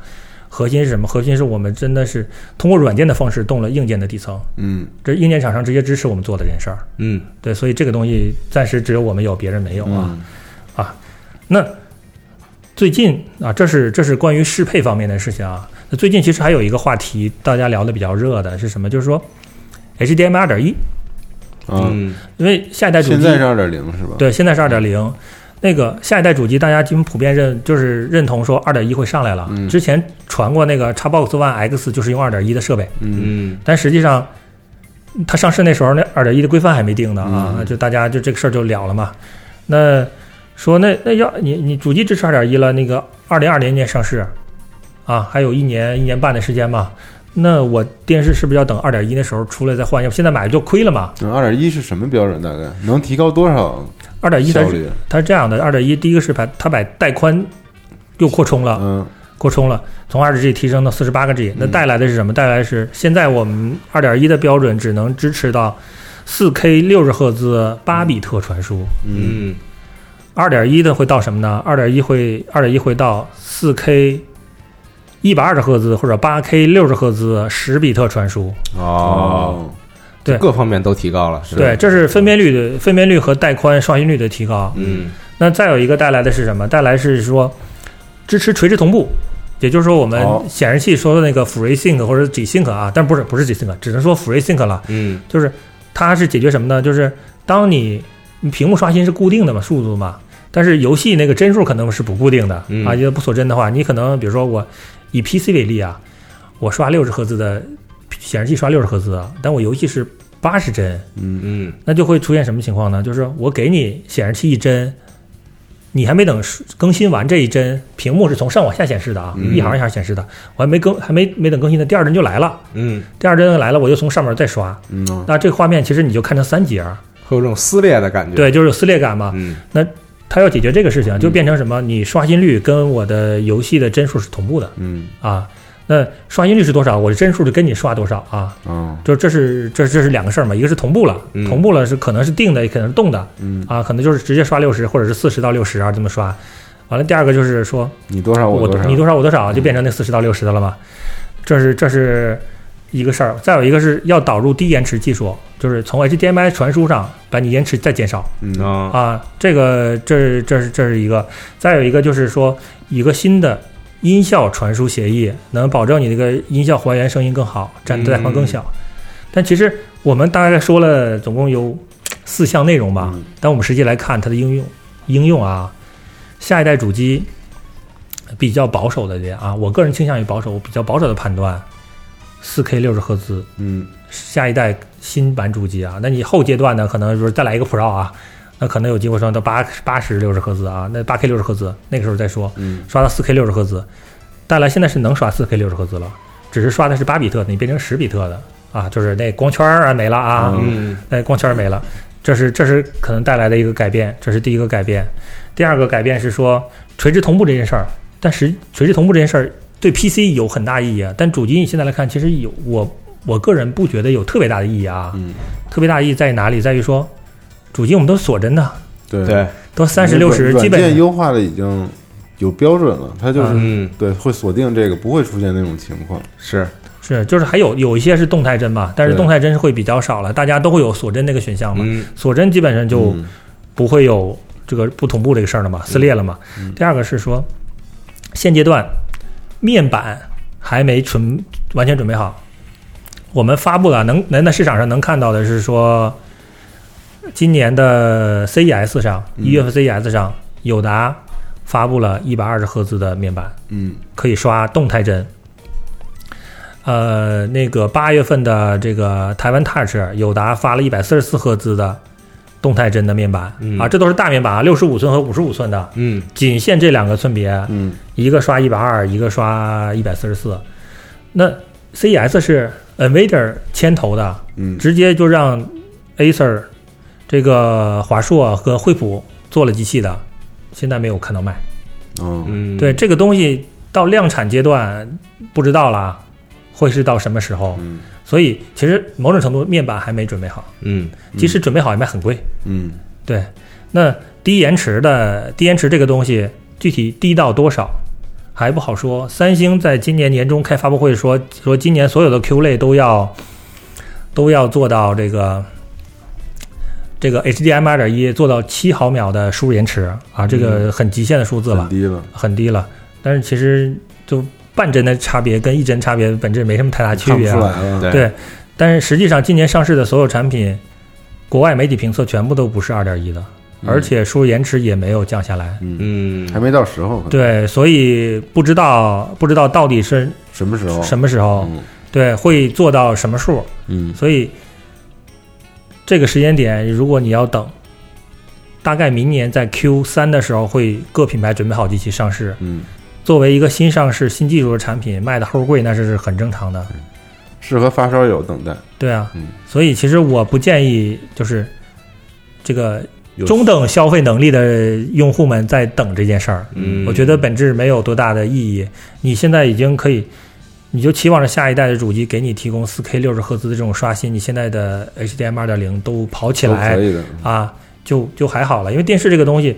核心是什么？核心是我们真的是通过软件的方式动了硬件的底层，嗯这硬件厂商直接支持我们做的这件事儿。嗯对，所以这个东西暂时只有我们有，别人没有啊。嗯那最近啊，这是这是关于适配方面的事情啊。那最近其实还有一个话题，大家聊的比较热的是什么？就是说 HDMI 二点一，啊，嗯因为下一代主机现在是二点零是吧？，对，现在是二点零。那个下一代主机，大家基本普遍认就是认同说二点一会上来了。嗯之前传过那个 Xbox One X 就是用二点一的设备，嗯嗯但实际上它上市那时候那二点一的规范还没定呢啊，嗯就大家就这个事儿就了了嘛。那说那那要你你主机支持二点一了，那个二零二零年上市啊，还有一年一年半的时间嘛。那我电视是不是要等二点一的时候出来再换？要不现在买就亏了嘛？二点一是什么标准？大概能提高多少二点一它是效率？它是这样的，二点一第一个是把它把带宽又扩充了，嗯扩充了，从二十 G 提升到四十八个 G，那带来的是什么？带来的是现在我们二点一的标准只能支持到四 K 六十赫兹八比特传输，嗯嗯二点一的会到什么呢？二点一会二点一会到四 K 一百二十赫兹或者八 K 六十赫兹十比特传输。哦，对各方面都提高了，是对，这是分辨率的分辨率和带宽刷新率的提高。嗯那再有一个带来的是什么？带来是说支持垂直同步，也就是说我们哦显示器说的那个 FreeSync 或者 G-Sync 啊，但不是不是 G-Sync，只能说 FreeSync 了。嗯就是它是解决什么呢？就是当你你屏幕刷新是固定的嘛，速度嘛，但是游戏那个帧数可能是不固定的、嗯啊，因为不锁帧的话，你可能比如说我以 PC 为例啊，我刷六十赫兹的显示器刷六十赫兹啊，但我游戏是八十帧，嗯嗯。那就会出现什么情况呢？就是我给你显示器一帧，你还没等更新完这一帧，屏幕是从上往下显示的啊，嗯。一行一行显示的，我还没更还没没等更新呢，第二帧就来了，嗯，第二帧来了，我就从上面再刷，嗯。哦那这个画面其实你就看成三节儿，会有这种撕裂的感觉，，对，就是有撕裂感嘛。嗯。那它要解决这个事情，就变成什么？你刷新率跟我的游戏的帧数是同步的。嗯。啊。那刷新率是多少？我的帧数就跟你刷多少啊？嗯就这是这这是两个事儿嘛，一个是同步了，嗯同步了是可能是定的，也可能是动的嗯，啊，可能就是直接刷六十或者是四十到六十啊这么刷。完了，第二个就是说你多少我多少，你多少我多少，就变成那四十到六十的了嘛。这是这是一个事儿。再有一个是要导入低延迟技术，就是从 HDMI 传输上把你延迟再减少嗯啊啊。这个这这是这是一个。再有一个就是说一个新的音效传输协议，能保证你这个音效还原声音更好，占带宽更小。但其实我们大概说了总共有四项内容吧，嗯。但我们实际来看它的应用应用啊，下一代主机比较保守的点啊，我个人倾向于保守，我比较保守的判断四 K 六十赫兹嗯。下一代新版主机啊，那你后阶段呢，可能比如再来一个 Pro 啊，那可能有机会刷到八八十六十赫兹啊，那八 K 六十赫兹那个时候再说，嗯刷到四 K 六十赫兹，当然现在是能刷四 K 六十赫兹了，只是刷的是八比特，你变成十比特的啊，就是那光圈儿啊没了啊，嗯那光圈儿没了，这是这是可能带来的一个改变，这是第一个改变。第二个改变是说垂直同步这件事儿，但实垂直同步这件事儿对 PC 有很大意义啊，但主机你现在来看，其实有我我个人不觉得有特别大的意义啊，嗯，特别大意义在于哪里？在于说主机我们都锁帧的，对。对，都三十六十，软基本件优化的已经有标准了，它就是、嗯。对会锁定这个，不会出现那种情况。是。是就是还有有一些是动态帧嘛，但是动态帧是会比较少了，大家都会有锁帧那个选项嘛，嗯。锁帧基本上就嗯。不会有这个不同步这个事儿了嘛，撕裂了嘛。嗯。第二个是说，现阶段面板还没准完全准备好，我们发布了能能在市场上能看到的是说，今年的 CES 上，嗯。一月份 CES 上，友达发布了一百二十赫兹的面板，嗯。可以刷动态帧。呃，那个八月份的这个台湾 Touch，友达发了一百四十四赫兹的动态帧的面板、嗯。啊，这都是大面板啊，六十五寸和五十五寸的，嗯。仅限这两个寸别，嗯。一个刷一百二，一个刷一百四十四。那 CES 是 NVIDIA 牵头的，嗯。直接就让 Acer 这个华硕和惠普做了机器的，现在没有看到卖。哦嗯，对这个东西到量产阶段不知道啦，会是到什么时候？嗯所以其实某种程度面板还没准备好，嗯即使准备好也卖很贵。嗯对，那低延迟的低延迟这个东西具体低到多少还不好说。三星在今年年中开发布会说说今年所有的 Q 类都要都要做到这个。这个 HDMI 二点一做到七毫秒的输入延迟啊，这个很极限的数字了很。低了，很低了。但是其实就半帧的差别跟一帧差别本质没什么太大区别啊。对对，但是实际上今年上市的所有产品，国外媒体评测全部都不是二点一的，嗯而且输入延迟也没有降下来。嗯，嗯还没到时候，对，所以不知道不知道到底是什么时候？什么时候，嗯对，会做到什么数。嗯所以这个时间点，如果你要等，大概明年在 Q 三的时候，会各品牌准备好机器上市。嗯，作为一个新上市、新技术的产品，卖的齁贵，那是很正常的。适合发烧友等待。对啊，嗯所以其实我不建议就是这个中等消费能力的用户们在等这件事儿。嗯，我觉得本质没有多大的意义。你现在已经可以，你就期望着下一代的主机给你提供 4K 六十赫兹的这种刷新，你现在的 HDMI 2.0都跑起来。啊，就就还好了。因为电视这个东西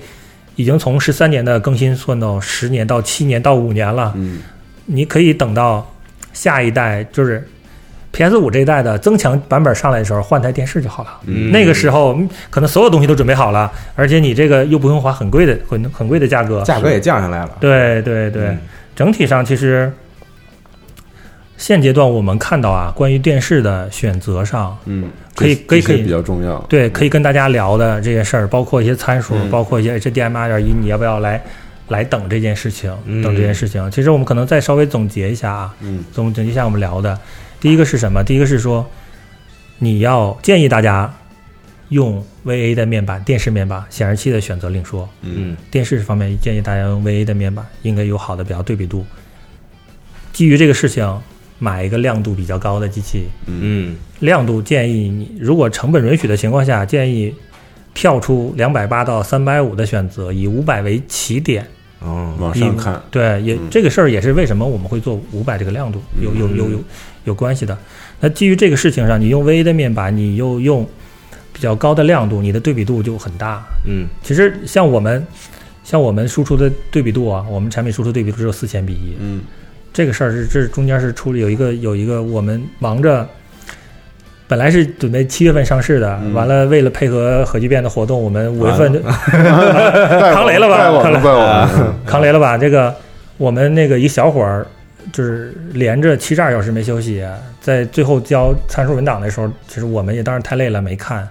已经从十三年的更新算到十年到七年到五年了，嗯你可以等到下一代就是 PS 五这一代的增强版本上来的时候换台电视就好了。嗯那个时候嗯可能所有东西都准备好了，而且你这个又不用花很贵的很很贵的价格。价格也降下来了。对对对，嗯整体上其实现阶段我们看到啊，关于电视的选择上，嗯，可以可以可以比较重要。对，可以跟大家聊的这些事儿，包括一些参数，嗯包括一些 HDMI 二点一，你要不要来来等这件事情？嗯等这件事情，其实我们可能再稍微总结一下啊，嗯总总结一下我们聊的。第一个是什么？第一个是说，你要建议大家用 VA 的面板、电视面板，显示器的选择另说。嗯嗯电视方面建议大家用 VA 的面板，应该有好的比较对比度。基于这个事情，买一个亮度比较高的机器。嗯嗯亮度建议你，如果成本允许的情况下，建议跳出两百八到三百五的选择，以五百为起点。哦往上看，对，也、嗯这个事儿也是为什么我们会做五百这个亮度，有有有嗯有有关系的。那基于这个事情上，你用 VA 的面板，你又用比较高的亮度，你的对比度就很大。嗯其实像我们像我们输出的对比度啊，我们产品输出对比度只有四千比一，嗯这个事儿是这中间是出了有一个有一个我们忙着，本来是准备七月份上市的，嗯。完了为了配合核聚变的活动，我们五月份就带扛雷了吧带我扛雷们，带我们，扛 (laughs) 雷了吧？这个我们那个一小伙儿就是连着七十二小时没休息，在最后交参数文档的时候，其实我们也当时太累了没看，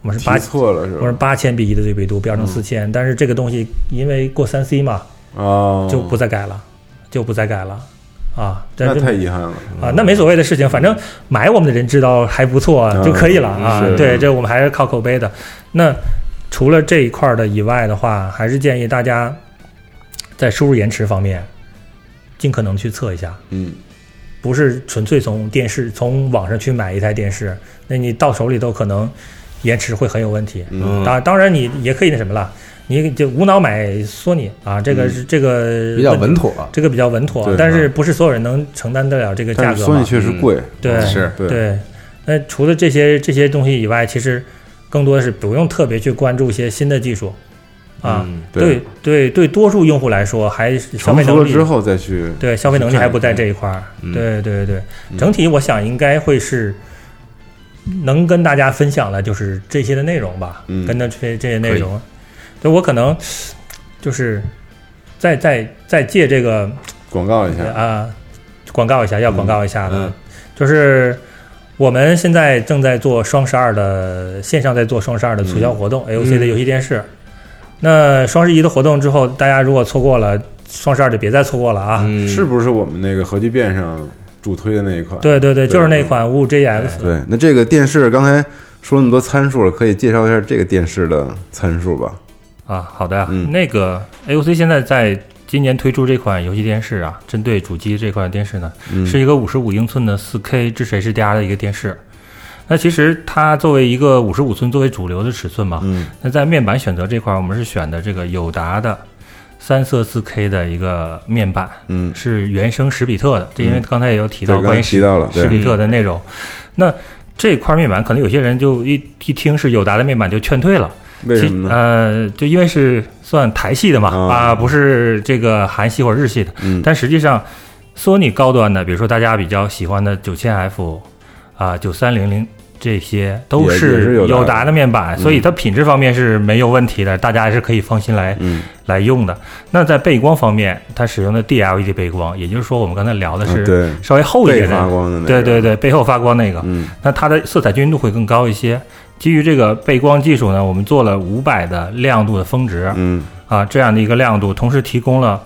我们是八提错了是我是吧？八千比一的对比度，标成嗯四千、但是这个东西因为过三 C 嘛，哦，就不再改了，就不再改了啊。但那是太遗憾了。啊，那没所谓的事情，反正买我们的人知道还不错嗯就可以了啊。对，这我们还是靠口碑的。那除了这一块儿的以外的话，还是建议大家在输入延迟方面尽可能去测一下，嗯，不是纯粹从电视从网上去买一台电视，那你到手里头可能延迟会很有问题。嗯当当然你也可以那什么了，你就无脑买索尼啊，这个是、这个比较稳妥。这个比较稳妥对，但是不是所有人能承担得了这个价格索尼？确实贵，对对，对，那除了这些这些东西以外，其实更多的是不用特别去关注一些新的技术啊。嗯对对对，多数用户来说，还是消费能力之后再去，对消费能力还不在这一块儿。嗯对对对，嗯整体我想应该会是能跟大家分享的，就是这些的内容吧。嗯跟着这这些内容，对我可能就是再再再借这个广告一下，啊，广告一下，要广告一下的，嗯就是我们现在正在做双十二的线上，在做双十二的促销活动、a o c 的游戏电视。那双十一的活动之后，大家如果错过了双十二，就别再错过了啊！嗯是不是我们那个核聚变上主推的那一款？对对对，就是那款五五 JX，对，那这个电视刚才说那么多参数了，可以介绍一下这个电视的参数吧？啊，好的，嗯那个 AOC 现在在今年推出这款游戏电视啊，针对主机这款电视呢，嗯，是一个五十五英寸的四 K 支持 HDR 的一个电视。那其实它作为一个五十五寸作为主流的尺寸嘛，嗯那在面板选择这块，我们是选的这个友达的三色四 K 的一个面板，嗯，是原生十比特的。这因为嗯刚才也有提到关于提到了，对，十比特的内容。那这块面板可能有些人就一一听是友达的面板就劝退了，其为什么呢？呃，就因为是算台系的嘛，啊啊，不是这个韩系或者日系的。嗯但实际上，索尼高端的，比如说大家比较喜欢的九千 F 啊、九三零零这些，都是友达的面板，嗯所以它品质方面是没有问题的，大家还是可以放心来嗯，来用的。那在背光方面，它使用的 DLED 背光，也就是说我们刚才聊的是稍微厚一点的，发光的那个，对对对，背后发光那个，嗯那它的色彩均匀度会更高一些。基于这个背光技术呢，我们做了五百的亮度的峰值，嗯啊，这样的一个亮度，同时提供了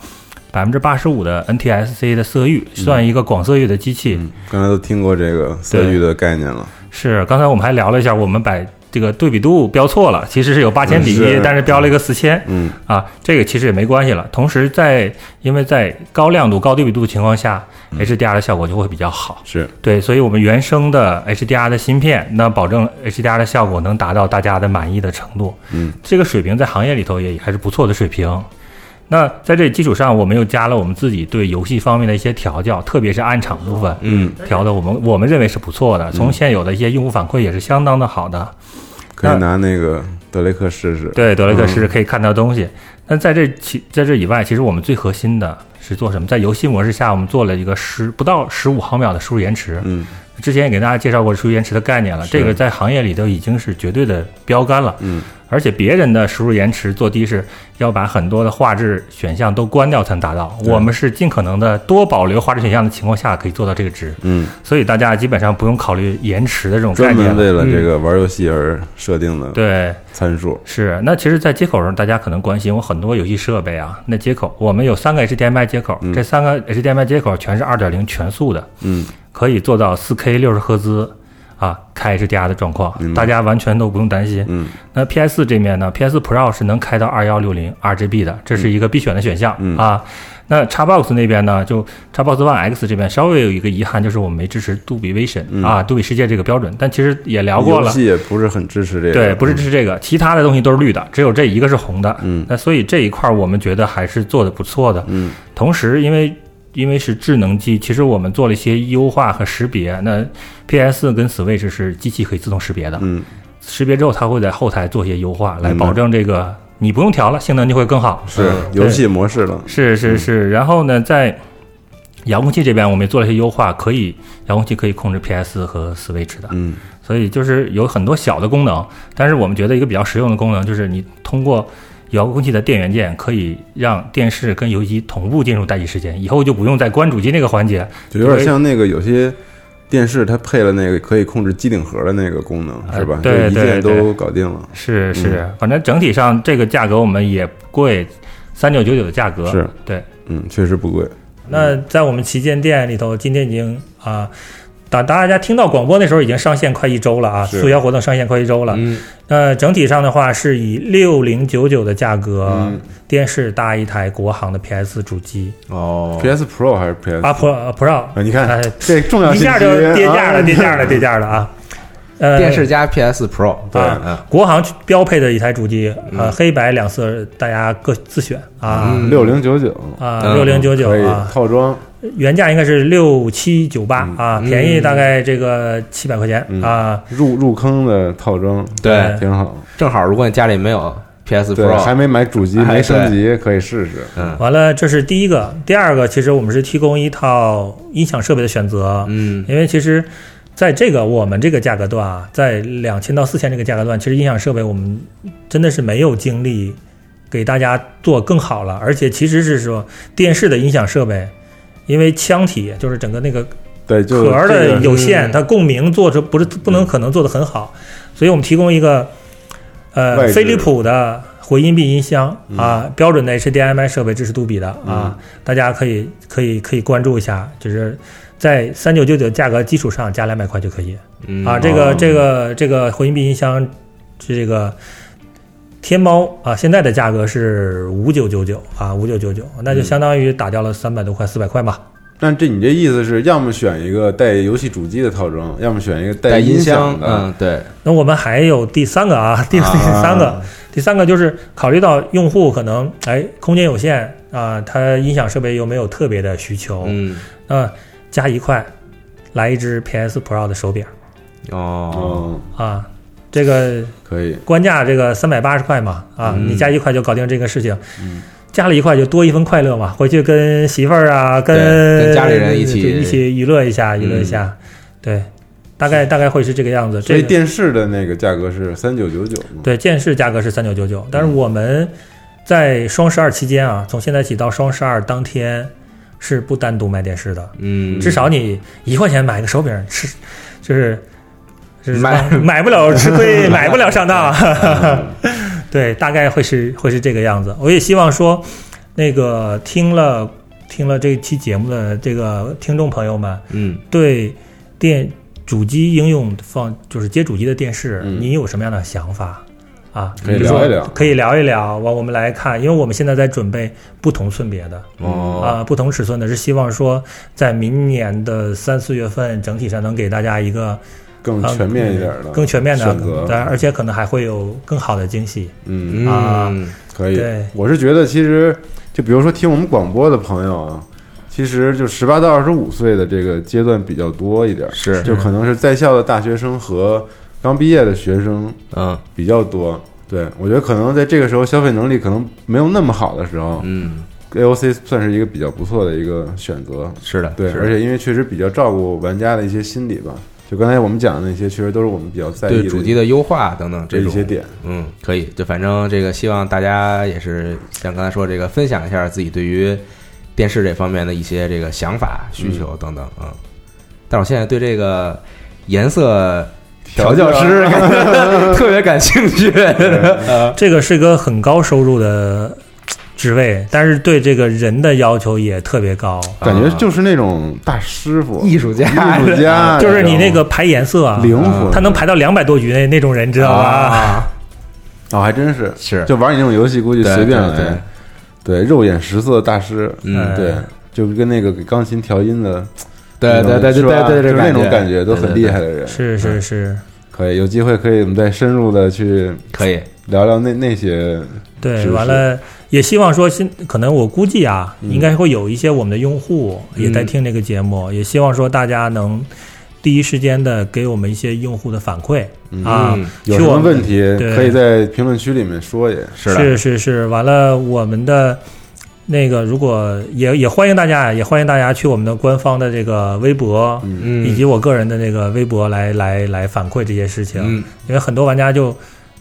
百分之八十五的 NTSC 的色域，算一个广色域的机器。嗯，刚才都听过这个色域的概念了，是，刚才我们还聊了一下，我们把这个对比度标错了，其实是有八千比一、但是标了一个四千嗯啊，这个其实也没关系了。同时在因为在高亮度、高对比度的情况下、h d r 的效果就会比较好。是，对，所以我们原生的 HDR 的芯片，那保证 HDR 的效果能达到大家的满意的程度。嗯这个水平在行业里头也还是不错的水平。那在这基础上，我们又加了我们自己对游戏方面的一些调教，特别是暗场部分嗯，调的，我们我们认为是不错的。从现有的一些用户反馈也是相当的好的。可以拿那个德雷克试试，对，德雷克试试可以看到东西。那在这其在这以外，其实我们最核心的是做什么？在游戏模式下，我们做了一个十不到十五毫秒的输入延迟。嗯之前也给大家介绍过输入延迟的概念了，这个在行业里头已经是绝对的标杆了。嗯而且别人的输入延迟做低是要把很多的画质选项都关掉才能达到，我们是尽可能的多保留画质选项的情况下可以做到这个值，嗯，所以大家基本上不用考虑延迟的这种概念专。门为了这个玩游戏而设定的对，参数，是。那其实，在接口上，大家可能关心我很多游戏设备啊，那接口我们有三个 HDMI 接口，嗯。这三个 HDMI 接口全是二点零全速的，嗯。可以做到四 K 六十赫兹啊开 HDR 的状况大家完全都不用担心。嗯那 PS 这面呢，PS Pro 是能开到二幺六零 RGB 的，这是一个必选的选项、嗯啊。那 Xbox 那边呢，就 Xbox One X 这边稍微有一个遗憾，就是我们没支持杜比 Vision、嗯啊，杜比世界这个标准。但其实也聊过了，游戏也不是很支持这个，对，不是支持这个，其他的东西都是绿的，只有这一个是红的。嗯那所以这一块儿我们觉得还是做的不错的。嗯同时，因为因为是智能机，其实我们做了一些优化和识别。那 PS 跟 Switch 是机器可以自动识别的，嗯。识别之后它会在后台做一些优化，来保证这个你不用调了，性能就会更好。是嗯游戏模式了，是是是，然后呢，在遥控器这边我们也做了一些优化，可以遥控器可以控制 PS 和 Switch 的。嗯。所以就是有很多小的功能，但是我们觉得一个比较实用的功能就是你通过遥控器的电源键可以让电视跟游戏机同步进入待机时间，以后就不用再关主机那个环节。就有点像那个有些电视它配了那个可以控制机顶盒的那个功能，是吧？呃对一键对对都搞定了。是是，反正整体上这个价格我们也不贵，三九九九的价格是，对。嗯，确实不贵。那在我们旗舰店里头，今天已经啊，大大家听到广播那时候已经上线快一周了啊，促销活动上线快一周了。嗯，那整体上的话是以六零九九的价格，嗯。电视搭一台国行的 PS 主机哦，PS Pro 还是 PS 啊 Pro Pro，啊？你看哎这重要一下就跌价了，啊。跌价了，跌价了啊！(laughs) 呃，电视加 PS Pro，对国行标配的一台主机，呃，黑白两色，大家各自选啊。嗯。六零九九。啊，嗯六零九九啊，套装，原价应该是六七九八嗯啊，嗯。便宜大概这个七百块钱嗯。啊。入入坑的套装，对，挺好。正好如果你家里没有 PS Pro，还没买主机，哎没升级，可以试试。嗯。完了，这是第一个，第二个，其实我们是提供一套音响设备的选择，嗯。因为其实在这个我们这个价格段啊，在两千到四千这个价格段，其实音响设备我们真的是没有精力给大家做更好了，而且其实是说电视的音响设备，因为腔体就是整个那个对，壳儿的有限，嗯它共鸣做出不是不能可能做得很好，所以我们提供一个呃飞利浦的回音壁音箱嗯。啊，标准的 HDMI 设备支持杜比的啊，大家可以可以可以关注一下，就是在三九九九价格基础上加两百块就可以。嗯。啊。这个哦。这个这个回音壁音箱是这个。天猫啊，现在的价格是五九九九啊，五九九九，那就相当于打掉了三百多块、四百块吧。但这你这意思是要么选一个带游戏主机的套装，要么选一个带音箱，的。嗯，对，那我们还有第三个啊，第 (laughs) 第三个，第三个就是考虑到用户可能哎空间有限啊，他音响设备又没有特别的需求，嗯，那加一块来一只 PS Pro 的手柄。哦，嗯，啊，这个可以。官价这个三百八十块嘛啊，嗯。你加一块就搞定这个事情，嗯。加了一块就多一份快乐嘛，回去跟媳妇儿啊，跟跟家里人一起一起娱乐一下，娱乐一下，对，大概大概会是这个样子，所以这电视的那个价格是三九九九？对，电视价格是三九九九，但是我们在双十二期间啊，从现在起到双十二当天是不单独卖电视的，嗯，至少你一块钱买个手柄吃，就是。是买 (laughs) 买不了吃亏，(laughs) 买不了上当，(laughs) 对，大概会是会是这个样子。我也希望说，那个听了听了这期节目的这个听众朋友们，嗯对电主机应用放就是接主机的电视，嗯你有什么样的想法啊？可以说聊一聊可以聊一聊。完，我们来看，因为我们现在在准备不同寸别的哦啊、不同尺寸的，是希望说在明年的三四月份，整体上能给大家一个更全面一点的，更全面的选择，对，而且可能还会有更好的惊喜。嗯，啊嗯可以对。我是觉得其实就比如说听我们广播的朋友啊，其实就十八到二十五岁的这个阶段比较多一点，是就可能是在校的大学生和刚毕业的学生嗯比较多。对我觉得可能在这个时候消费能力可能没有那么好的时候嗯，，AOC 算是一个比较不错的一个选择。是的，对，而且因为确实比较照顾玩家的一些心理吧，就刚才我们讲的那些，其实都是我们比较在意对主机的优化等等这这一些点。嗯，可以，就反正这个希望大家也是像刚才说这个分享一下自己对于电视这方面的一些这个想法、需求等等啊、嗯。但我现在对这个颜色调教师 (laughs) 特别感兴趣。(laughs) 呃 (laughs) 这个是一个很高收入的职位，但是对这个人的要求也特别高，感觉就是那种大师傅、艺术家艺术家，就是你那个排颜色啊，灵活，他能排到两百多局那那种人，你知道吧？啊，(laughs) 哦，还真是，是就玩你那种游戏，估计随便对来。对，肉眼识色大师，嗯对，就跟那个给钢琴调音的，(laughs) 对对对对对对，就那种感感觉都很厉害的人。是是是，可以有机会可以我们再深入的去可以，聊聊那那些，对，是完了也希望说新，可能我估计啊，嗯。应该会有一些我们的用户也在听这个节目，也希望说大家能第一时间的给我们一些用户的反馈嗯。啊，嗯有什么问题对。可以在评论区里面说也。是，是是是，完了我们的。那个，如果也也欢迎大家，也欢迎大家去我们的官方的这个微博，以及我个人的那个微博来来来反馈这些事情。嗯。因为很多玩家就，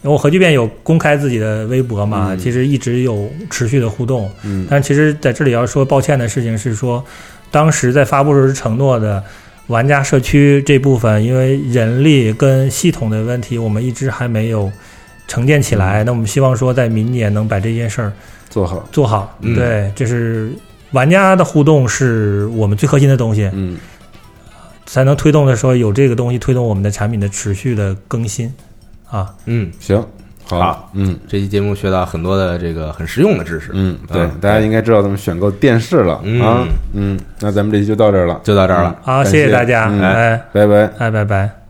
因为我核聚变有公开自己的微博嘛，嗯其实一直有持续的互动。嗯但其实在这里要说抱歉的事情是说，当时在发布时候是承诺的，玩家社区这部分，因为人力跟系统的问题，我们一直还没有承建起来。那我们希望说，在明年能把这件事儿做好，做好。嗯对，这是玩家的互动是我们最核心的东西，嗯，才能推动的说有这个东西推动我们的产品的持续的更新啊。嗯，行，好好，嗯这期节目学到很多的这个很实用的知识，嗯，对嗯，大家应该知道怎么选购电视了嗯啊，嗯，那咱们这期就到这儿了，就到这儿了。好，谢谢大家，嗯哎拜拜。哎，拜拜。